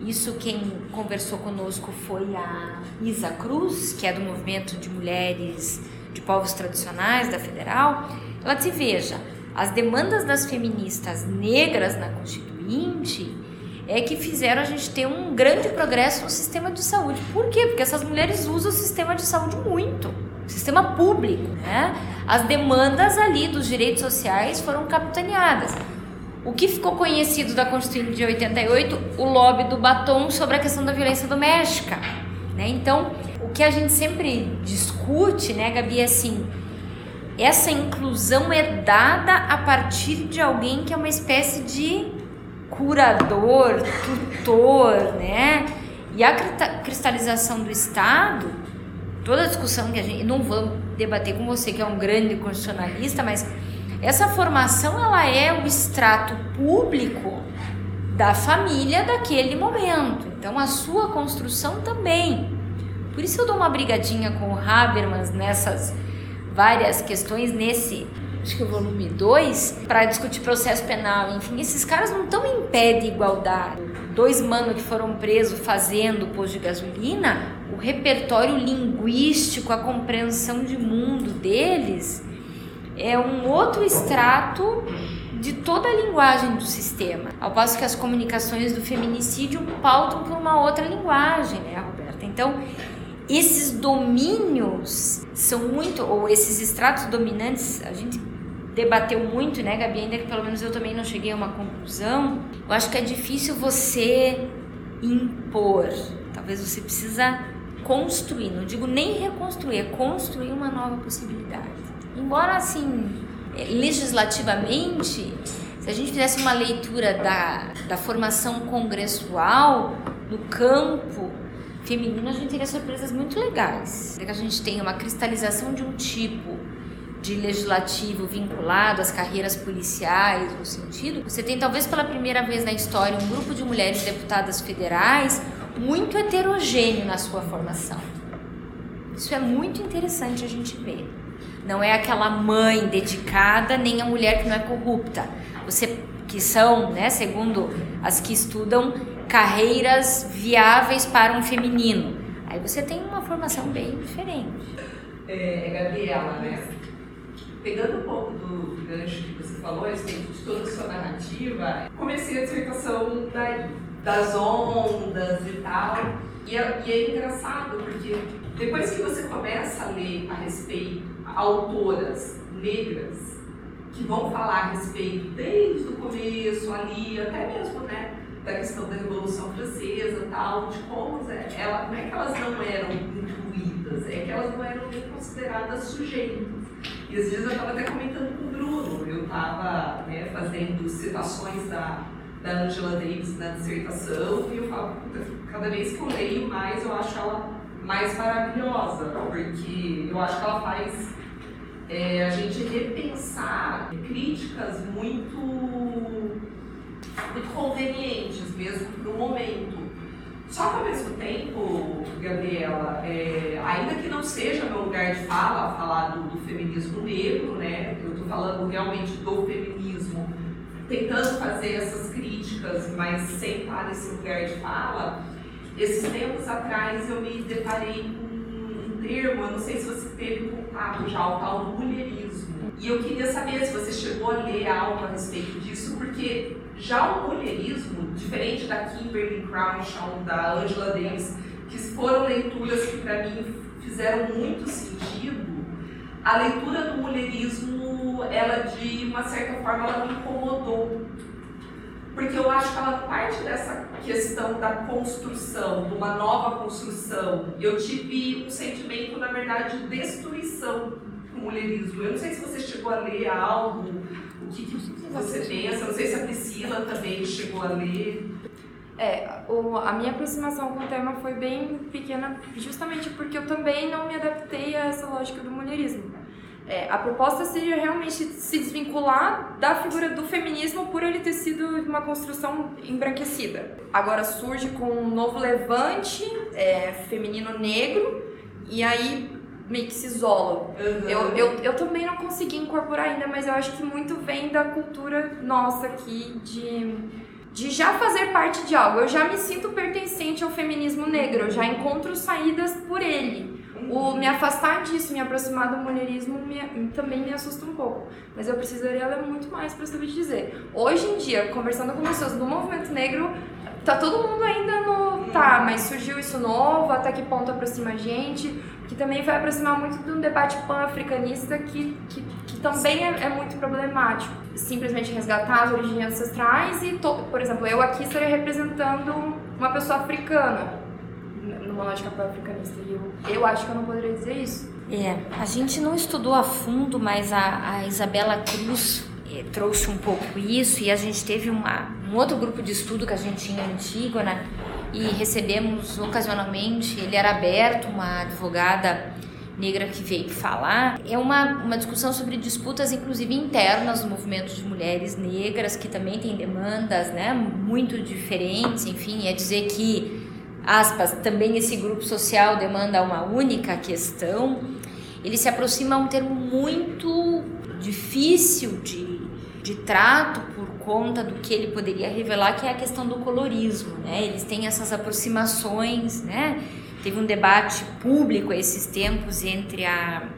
isso quem conversou conosco foi a Isa Cruz, que é do movimento de mulheres de povos tradicionais da Federal. Ela disse: veja, as demandas das feministas negras na Constituinte é que fizeram a gente ter um grande progresso no sistema de saúde. Por quê? Porque essas mulheres usam o sistema de saúde muito, o sistema público, né? As demandas ali dos direitos sociais foram capitaneadas. O que ficou conhecido da Constituinte de 88, o lobby do batom sobre a questão da violência doméstica, né? Então, o que a gente sempre discute, né, Gabi, é assim, essa inclusão é dada a partir de alguém que é uma espécie de curador, tutor, né? E a cristalização do Estado, toda a discussão que a gente não vamos debater com você que é um grande constitucionalista, mas essa formação ela é o extrato público da família daquele momento. Então a sua construção também. Por isso eu dou uma brigadinha com o Habermas nessas várias questões nesse, acho que o volume 2, para discutir processo penal. Enfim, esses caras não estão em pé de igualdade. Dois manos que foram presos fazendo posto de gasolina, o repertório linguístico, a compreensão de mundo deles é um outro extrato de toda a linguagem do sistema. Ao passo que as comunicações do feminicídio pautam por uma outra linguagem, né, Roberta? Então, esses domínios são muito, ou esses estratos dominantes, a gente debateu muito, né, Gabi? Ainda que pelo menos eu também não cheguei a uma conclusão. Eu acho que é difícil você impor. Talvez você precisa construir, não digo nem reconstruir, é construir uma nova possibilidade. Embora assim, legislativamente, se a gente fizesse uma leitura da, da formação congressual no campo feminino, a gente teria surpresas muito legais. Que a gente tem uma cristalização de um tipo de legislativo vinculado às carreiras policiais, no sentido, você tem talvez pela primeira vez na história um grupo de mulheres deputadas federais muito heterogêneo na sua formação. Isso é muito interessante a gente ver. Não é aquela mãe dedicada, nem a mulher que não é corrupta. Você que são, né, segundo as que estudam, carreiras viáveis para um feminino. Aí você tem uma formação bem diferente. É, Gabriela, né? Pegando um pouco do gancho que você falou, respeito de toda a sua narrativa, comecei a dissertação daí, das ondas e tal. E é, e é engraçado porque depois que você começa a ler a respeito autoras negras que vão falar a respeito desde o começo ali, até mesmo, né? da questão da Revolução Francesa tal, de como é, ela, não é que elas não eram incluídas, é que elas não eram nem consideradas sujeitos. E às vezes eu estava até comentando com o Bruno, eu estava né, fazendo citações da, da Angela Davis na dissertação e eu falo, cada vez que eu leio mais, eu acho ela mais maravilhosa, porque eu acho que ela faz é, a gente repensar críticas muito muito convenientes mesmo para o momento. Só que ao mesmo tempo, Gabriela, é, ainda que não seja meu lugar de fala, falar do, do feminismo negro, né? Eu estou falando realmente do feminismo, tentando fazer essas críticas, mas sem estar nesse lugar de fala. Esses tempos atrás eu me deparei com termo, eu não sei se você teve contato já, o tal do mulherismo. E eu queria saber se você chegou a ler algo a respeito disso, porque já o mulherismo, diferente da Kimberly Crenshaw, da Angela Davis, que foram leituras que para mim fizeram muito sentido, a leitura do mulherismo, ela de uma certa forma, ela me incomodou. Porque eu acho que ela parte dessa questão da construção, de uma nova construção. Eu tive um sentimento, na verdade, de destruição com mulherismo. Eu não sei se você chegou a ler algo, o que, que você pensa, não sei se a Priscila também chegou a ler. É, o, a minha aproximação com o tema foi bem pequena, justamente porque eu também não me adaptei a essa lógica do mulherismo. É, a proposta seria realmente se desvincular da figura do feminismo por ele ter sido uma construção embranquecida. Agora surge com um novo levante é, feminino negro e aí meio que se isola. Uhum. Eu, eu, eu também não consegui incorporar ainda, mas eu acho que muito vem da cultura nossa aqui de, de já fazer parte de algo. Eu já me sinto pertencente ao feminismo negro, eu já encontro saídas por ele. O me afastar disso, me aproximar do mulherismo me, também me assusta um pouco. Mas eu precisaria ler muito mais para saber dizer. Hoje em dia, conversando com pessoas do movimento negro, tá todo mundo ainda no. Tá, mas surgiu isso novo, até que ponto aproxima a gente? Que também vai aproximar muito de um debate pan-africanista que, que, que também é, é, muito problemático. Simplesmente resgatar as origens ancestrais e, to, por exemplo, eu aqui estaria representando uma pessoa africana numa lógica pan-africanista. E eu, eu acho que eu não poderia dizer isso. É, a gente não estudou a fundo, mas a, a Isabela Cruz eh, trouxe um pouco isso e a gente teve uma, um outro grupo de estudo que a gente tinha em Antígona e recebemos ocasionalmente, ele era aberto, uma advogada negra que veio falar, é uma, uma discussão sobre disputas, inclusive internas do movimento de mulheres negras, que também tem demandas né, muito diferentes, enfim, é dizer que aspas, também esse grupo social demanda uma única questão, ele se aproxima a um termo muito difícil de, de trato por conta do que ele poderia revelar, que é a questão do colorismo, né? Eles têm essas aproximações, né? Teve um debate público esses tempos entre a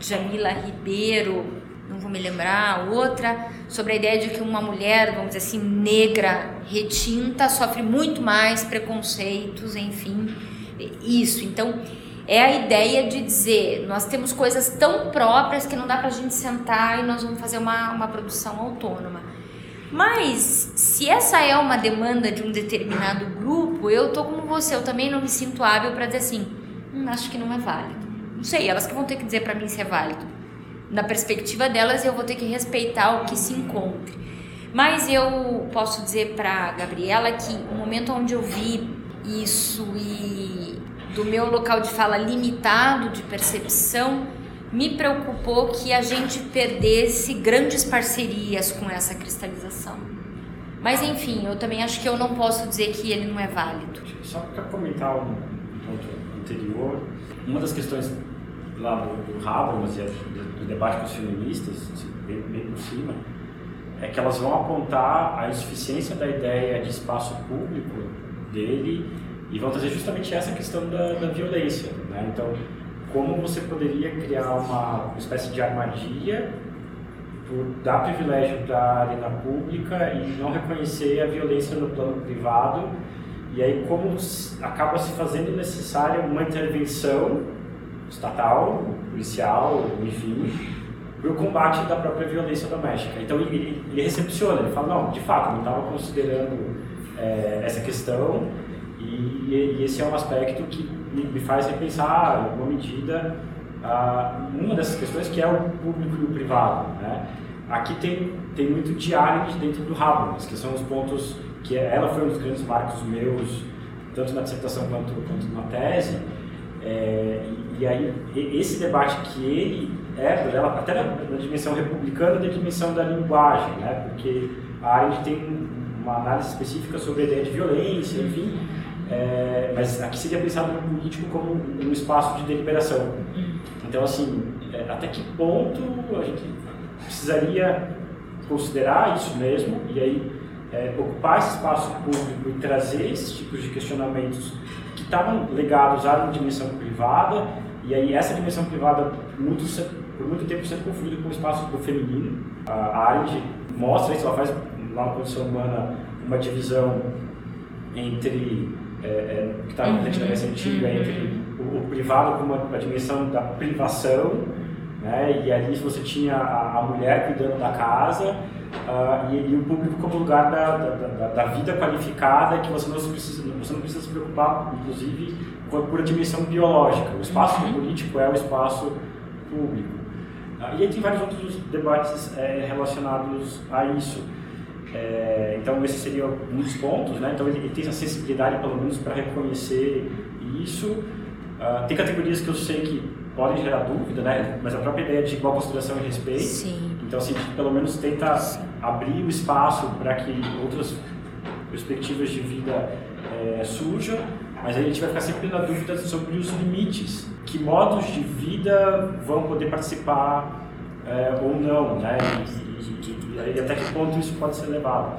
Jamila Ribeiro não vou me lembrar, outra sobre a ideia de que uma mulher, vamos dizer assim, negra, retinta, sofre muito mais preconceitos, enfim, isso. Então, é a ideia de dizer, nós temos coisas tão próprias que não dá para a gente sentar e nós vamos fazer uma, uma produção autônoma. Mas, se essa é uma demanda de um determinado grupo, eu tô como você, eu também não me sinto hábil para dizer assim, hum, acho que não é válido. Não sei, elas que vão ter que dizer para mim se é válido na perspectiva delas, eu vou ter que respeitar o que se encontre. Mas eu posso dizer para Gabriela que o momento onde eu vi isso e do meu local de fala limitado de percepção, me preocupou que a gente perdesse grandes parcerias com essa cristalização. Mas enfim, eu também acho que eu não posso dizer que ele não é válido. Só para comentar um ponto anterior, uma das questões lá do, do Habermas e do debate com os feministas, assim, bem, bem por cima, é que elas vão apontar a insuficiência da ideia de espaço público dele e vão trazer justamente essa questão da, da violência. Né? Então, como você poderia criar uma, uma espécie de armadilha por dar privilégio para a arena pública e não reconhecer a violência no plano privado e aí como acaba se fazendo necessária uma intervenção estatal, policial, enfim, para o combate da própria violência doméstica. Então ele, ele recepciona, ele fala, não, de fato, não estava considerando é, essa questão e, e, esse é um aspecto que me, me faz repensar, em alguma medida, a, uma dessas questões que é o público e o privado. Né? Aqui tem, tem muito Arendt dentro do Habermas, que são os pontos que ela foi um dos grandes marcos meus, tanto na dissertação quanto, quanto na tese, é, e aí, esse debate que ele é, até na, dimensão republicana, da dimensão da linguagem, né? porque a Arendt tem uma análise específica sobre a ideia de violência, enfim, é, mas aqui seria pensado no político como um espaço de deliberação. Então, assim, é, até que ponto a gente precisaria considerar isso mesmo e aí é, ocupar esse espaço público e trazer esses tipos de questionamentos que estavam ligados à dimensão privada e aí essa dimensão privada, muito, por muito tempo, sempre confundida com o espaço do feminino. A Arendt mostra isso, ela faz lá na condição humana uma divisão entre, é, é, que está na tendência antiga, entre o, o, privado como a, a, dimensão da privação, né? e ali você tinha a, a mulher cuidando da casa, uh, e, e, o público como lugar da, da, da, da vida qualificada, que você não, precisa, você não precisa se preocupar, inclusive, por a dimensão biológica. O espaço uhum. político é o espaço público. Ah, e aí tem vários outros debates é, relacionados a isso. É, então, esse seria um dos pontos, né? Então, ele, ele tem essa sensibilidade, pelo menos, para reconhecer isso. Uh, tem categorias que eu sei que podem gerar dúvida, né? Mas a própria ideia de igual consideração e respeito. Sim. Então, assim, pelo menos tenta Sim. abrir o espaço para que outras perspectivas de vida é, surjam, mas aí a gente vai ficar sempre na dúvida sobre os limites. Que modos de vida vão poder participar é, ou não, né? E, e, e, até que ponto isso pode ser levado.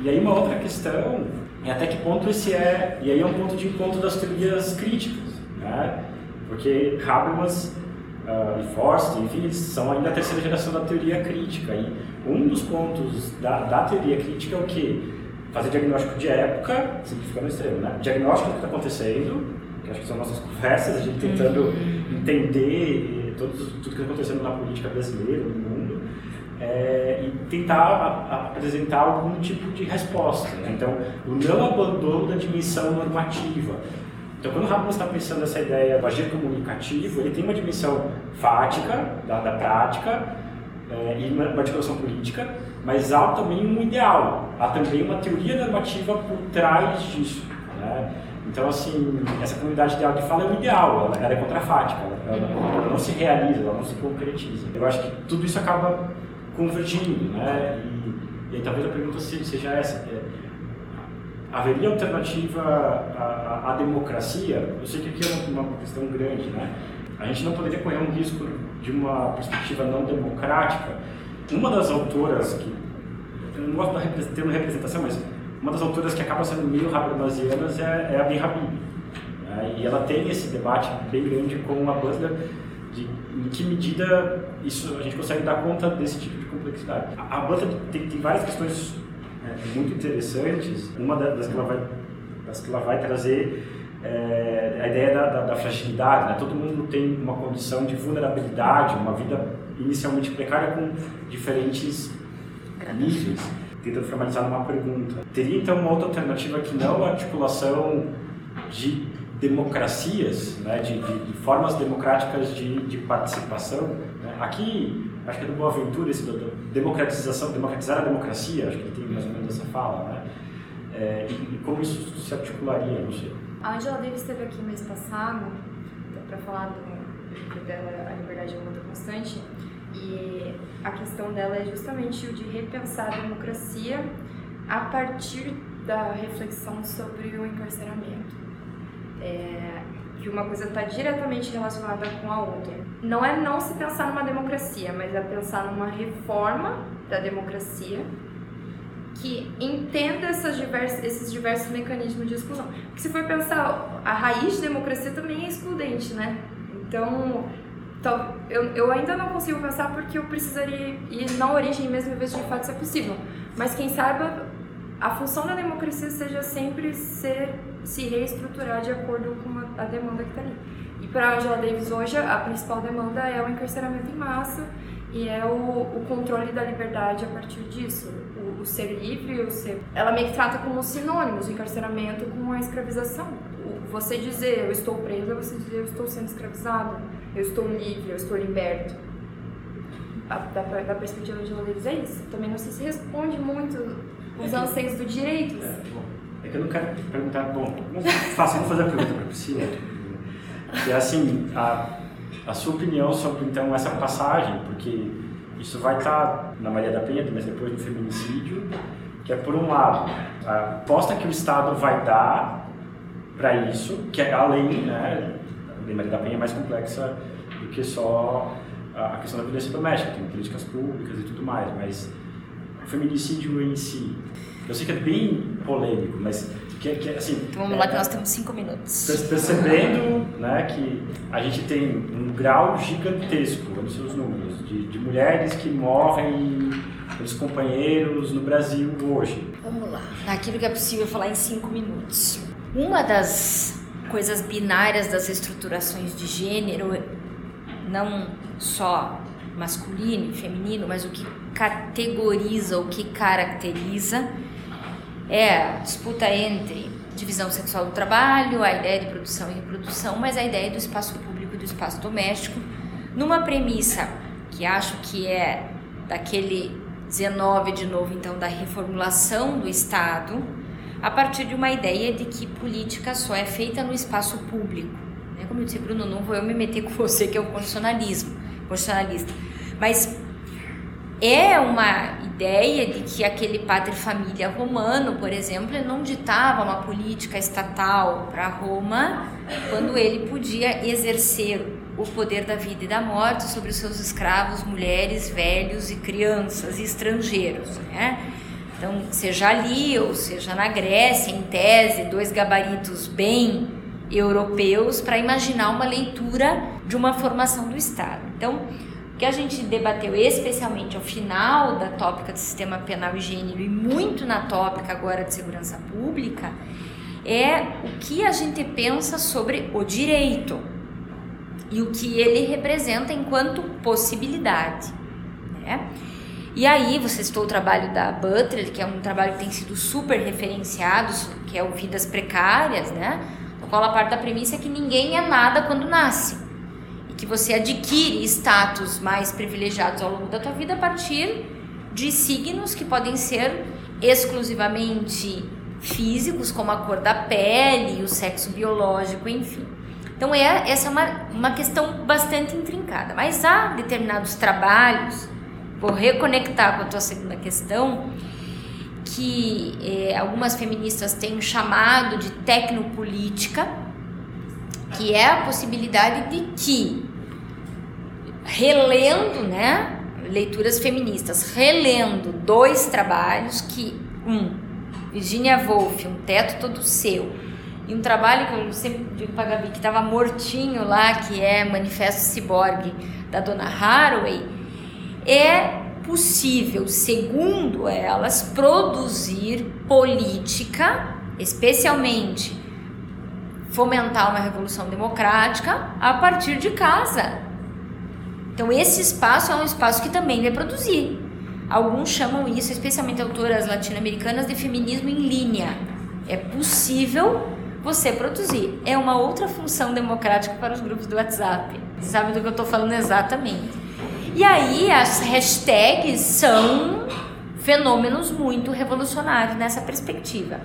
E aí uma outra questão é até que ponto esse é, e aí é um ponto de encontro das teorias críticas, né? Porque Habermas uh, e Forst, enfim, são ainda a terceira geração da teoria crítica. E um dos pontos da, da teoria crítica é o quê? Fazer diagnóstico de época, simplificando o extremo, né? Diagnóstico do que está acontecendo, que acho que são nossas conversas, a gente tentando uhum. entender todos, tudo que está acontecendo na política brasileira, no mundo, é, e tentar a, a apresentar algum tipo de resposta. Né? Então, o não abandono da dimensão normativa. Então, quando o Habermas está pensando nessa ideia do agir comunicativo, ele tem uma dimensão fática, da, da prática, é, e uma articulação política, mas há também um ideal, há também uma teoria normativa por trás disso. Né? Então, assim, essa comunidade ideal que fala é o ideal, ela, ela é contrafática, ela, ela, não se realiza, ela não se concretiza. Eu acho que tudo isso acaba convergindo, né? E, e aí, talvez a pergunta seja essa: haveria alternativa à, à, democracia? Eu sei que aqui é uma, questão grande, né? A gente não poderia correr um risco de uma perspectiva não democrática. Uma das autoras que eu não gosto de ter uma representação, mas uma das autoras que acaba sendo meio habermasianas é, é a Ben. Né? E ela tem esse debate bem grande com a Butler de em que medida isso a gente consegue dar conta desse tipo de complexidade. A, a Butler tem, tem várias questões né, muito interessantes. Uma das que ela vai, das que ela vai trazer é a ideia da, da, da fragilidade. Né? Todo mundo tem uma condição de vulnerabilidade, uma vida inicialmente precária com diferentes níveis. Tentando formalizar numa pergunta. Teria então uma outra alternativa que não a articulação de democracias, né, de, de, de, formas democráticas de, de participação. Né? Aqui, acho que é do Boaventura, esse do democratização, democratizar a democracia, acho que ele tem mais ou menos essa fala, né? É, e, e, como isso se articularia, não sei. A Angela Davis esteve aqui mês passado para falar do livro dela, A Liberdade é uma luta constante, e a questão dela é justamente o de repensar a democracia a partir da reflexão sobre o encarceramento é, que uma coisa está diretamente relacionada com a outra. Não é não se pensar numa democracia, mas é pensar numa reforma da democracia que entenda esses diversos mecanismos de exclusão. Porque se for pensar, a raiz de democracia também é excludente, né? Então, eu, eu ainda não consigo pensar porque eu precisaria ir na origem mesmo, em vez de fato ser possível. Mas quem saiba, a função da democracia seja sempre ser se reestruturar de acordo com a demanda que está ali. E para Angela Davis hoje, a principal demanda é o encarceramento em massa e é o, o controle da liberdade a partir disso. O, o, ser livre, o ser... Ela meio que trata como sinônimos o encarceramento com a escravização. O, você dizer eu estou preso é você dizer eu estou sendo escravizado, eu estou livre, eu estou liberto. A, da, da perspectiva de Angela Davis é isso. Também não sei se responde muito os anseios do direito. É, é que eu não quero perguntar, bom, mas faço, vou fazer a pergunta para a Priscila. É assim, a, a sua opinião sobre então essa passagem, porque isso vai estar na Maria da Penha, mas depois no feminicídio, que é por um lado, a aposta que o Estado vai dar para isso, que é além, né, a Lei Maria da Penha é mais complexa do que só a questão da violência doméstica, tem políticas públicas e tudo mais, mas o feminicídio em si, eu sei que é bem polêmico, mas que, que assim. Vamos é, lá, que nós temos cinco minutos. Percebendo né, que a gente tem um grau gigantesco nos seus números de, de mulheres que morrem pelos companheiros no Brasil hoje. Vamos lá, naquilo que é possível falar em cinco minutos. Uma das coisas binárias das estruturações de gênero, não só masculino e feminino, mas o que categoriza, o que caracteriza é a disputa entre divisão sexual do trabalho, a ideia de produção e reprodução, mas a ideia do espaço público e do espaço doméstico, numa premissa que acho que é daquele 19 de novo, então, da reformulação do Estado, a partir de uma ideia de que política só é feita no espaço público. Né? Como eu disse, Bruno, não vou eu me meter com você que é o constitucionalismo, constitucionalista. Mas é uma ideia de que aquele padre família romano, por exemplo, não ditava uma política estatal para Roma quando ele podia exercer o poder da vida e da morte sobre os seus escravos, mulheres, velhos e crianças e estrangeiros, né? Então, seja ali ou seja na Grécia, em tese, dois gabaritos bem europeus para imaginar uma leitura de uma formação do Estado. Então, que a gente debateu especialmente ao final da tópica do sistema penal e gênero e muito na tópica agora de segurança pública é o que a gente pensa sobre o direito e o que ele representa enquanto possibilidade, né? E aí, você citou o trabalho da Butler, que é um trabalho que tem sido super referenciado, que é o Vidas Precárias, né? Qual a parte da premissa é que ninguém é nada quando nasce. Que você adquire status mais privilegiados ao longo da tua vida a partir de signos que podem ser exclusivamente físicos, como a cor da pele, o sexo biológico, enfim. Então, é, essa é uma, uma questão bastante intrincada. Mas há determinados trabalhos, vou reconectar com a tua segunda questão, que é, algumas feministas têm chamado de tecnopolítica, que é a possibilidade de que, relendo, né, leituras feministas, relendo dois trabalhos que, um, Virginia Woolf, Um Teto Todo Seu, e um trabalho que eu sempre digo para Gabi que estava mortinho lá, que é Manifesto Ciborgue da Dona Haraway, é possível, segundo elas, produzir política, especialmente fomentar uma revolução democrática a partir de casa. Então esse espaço é um espaço que também vai produzir. Alguns chamam isso, especialmente autoras latino-americanas, de feminismo em linha. É possível você produzir. É uma outra função democrática para os grupos do WhatsApp. Você sabe do que eu estou falando exatamente. E aí as hashtags são fenômenos muito revolucionários nessa perspectiva.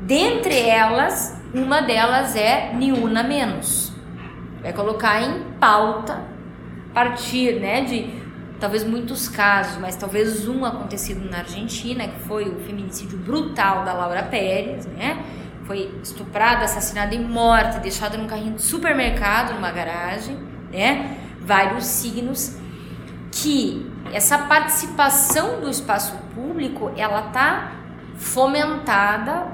Dentre elas, uma delas é Niuna Menos. Vai colocar em pauta, partir né, de talvez muitos casos, mas talvez um acontecido na Argentina, que foi o feminicídio brutal da Laura Pérez, né? foi estuprada, assassinada e morta, deixada num carrinho de supermercado, numa garagem, né? Vários signos que essa participação do espaço público, ela tá fomentada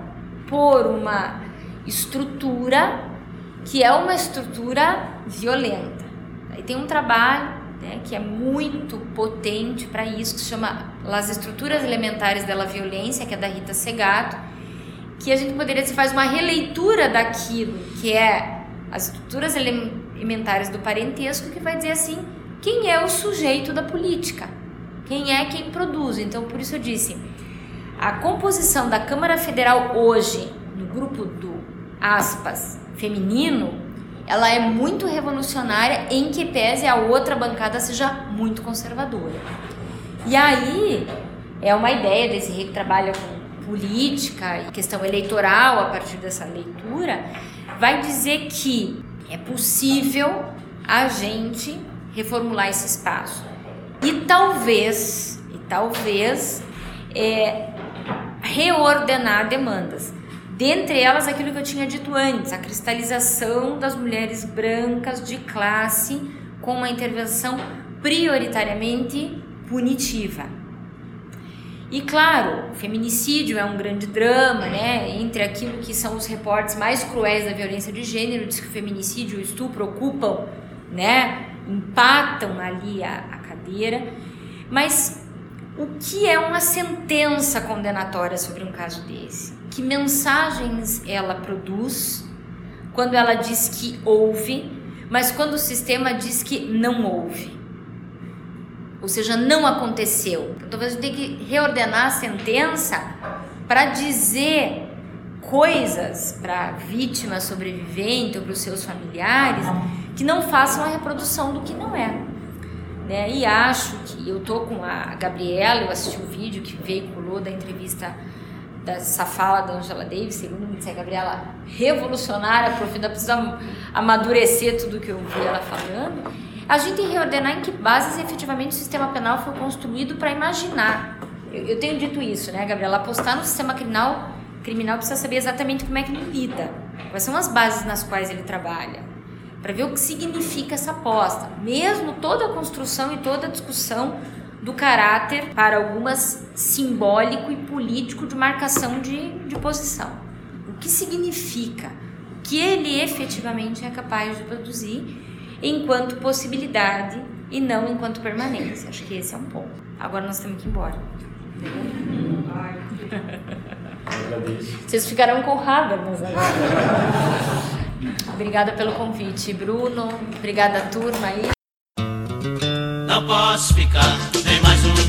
por uma estrutura que é uma estrutura violenta. Aí tem um trabalho né, que é muito potente para isso, que se chama As Estruturas Elementares da Violência, que é da Rita Segato, que a gente poderia se faz uma releitura daquilo que é as estruturas elementares do parentesco, que vai dizer assim, quem é o sujeito da política? Quem é quem produz? Então, por isso eu disse, a composição da Câmara Federal hoje, no grupo do aspas, feminino, ela é muito revolucionária em que pese a outra bancada seja muito conservadora. E aí é uma ideia desse rei que trabalha com política e questão eleitoral a partir dessa leitura, vai dizer que é possível a gente reformular esse espaço. E talvez, e talvez, é, reordenar demandas. Dentre elas, aquilo que eu tinha dito antes, a cristalização das mulheres brancas de classe com uma intervenção prioritariamente punitiva. E claro, o feminicídio é um grande drama, né? Entre aquilo que são os reportes mais cruéis da violência de gênero, diz que o feminicídio e o estupro ocupam, né? Empatam ali a, a cadeira. Mas o que é uma sentença condenatória sobre um caso desse? Que mensagens ela produz quando ela diz que houve, mas quando o sistema diz que não houve? ou seja, não aconteceu. Então, talvez eu tenha que reordenar a sentença para dizer coisas para a vítima sobrevivente ou para os seus familiares que não façam a reprodução do que não é. Né? E acho que eu tô com a Gabriela, eu assisti o vídeo que veiculou da entrevista dessa fala da Angela Davis, segundo me disse a Gabriela, revolucionária, prof, ainda precisa amadurecer tudo que eu vi ela falando. A gente tem que reordenar em que bases efetivamente o sistema penal foi construído para imaginar. Eu, eu, tenho dito isso, né, Gabriela? Apostar no sistema criminal, criminal precisa saber exatamente como é que ele lida, quais são as bases nas quais ele trabalha, para ver o que significa essa aposta. Mesmo toda a construção e toda a discussão do caráter, para algumas, simbólico e político de marcação de, de posição. O que significa? O que ele efetivamente é capaz de produzir enquanto possibilidade e não enquanto permanência. Acho que esse é um ponto. Agora nós temos que ir embora. Vocês ficarão com Habermas agora. Obrigada pelo convite, Bruno. Obrigada, turma aí. Não posso ficar? Nem mais um